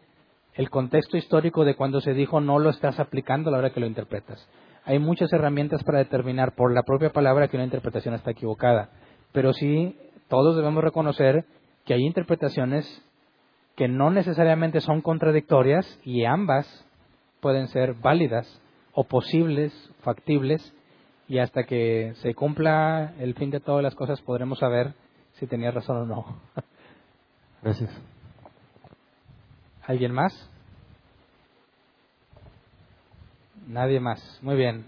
el contexto histórico de cuando se dijo no lo estás aplicando a la hora que lo interpretas. Hay muchas herramientas para determinar por la propia palabra que una interpretación está equivocada, pero sí todos debemos reconocer que hay interpretaciones que no necesariamente son contradictorias y ambas pueden ser válidas o posibles, factibles, y hasta que se cumpla el fin de todas las cosas podremos saber si tenía razón o no. [laughs] Gracias. ¿Alguien más? Nadie más. Muy bien.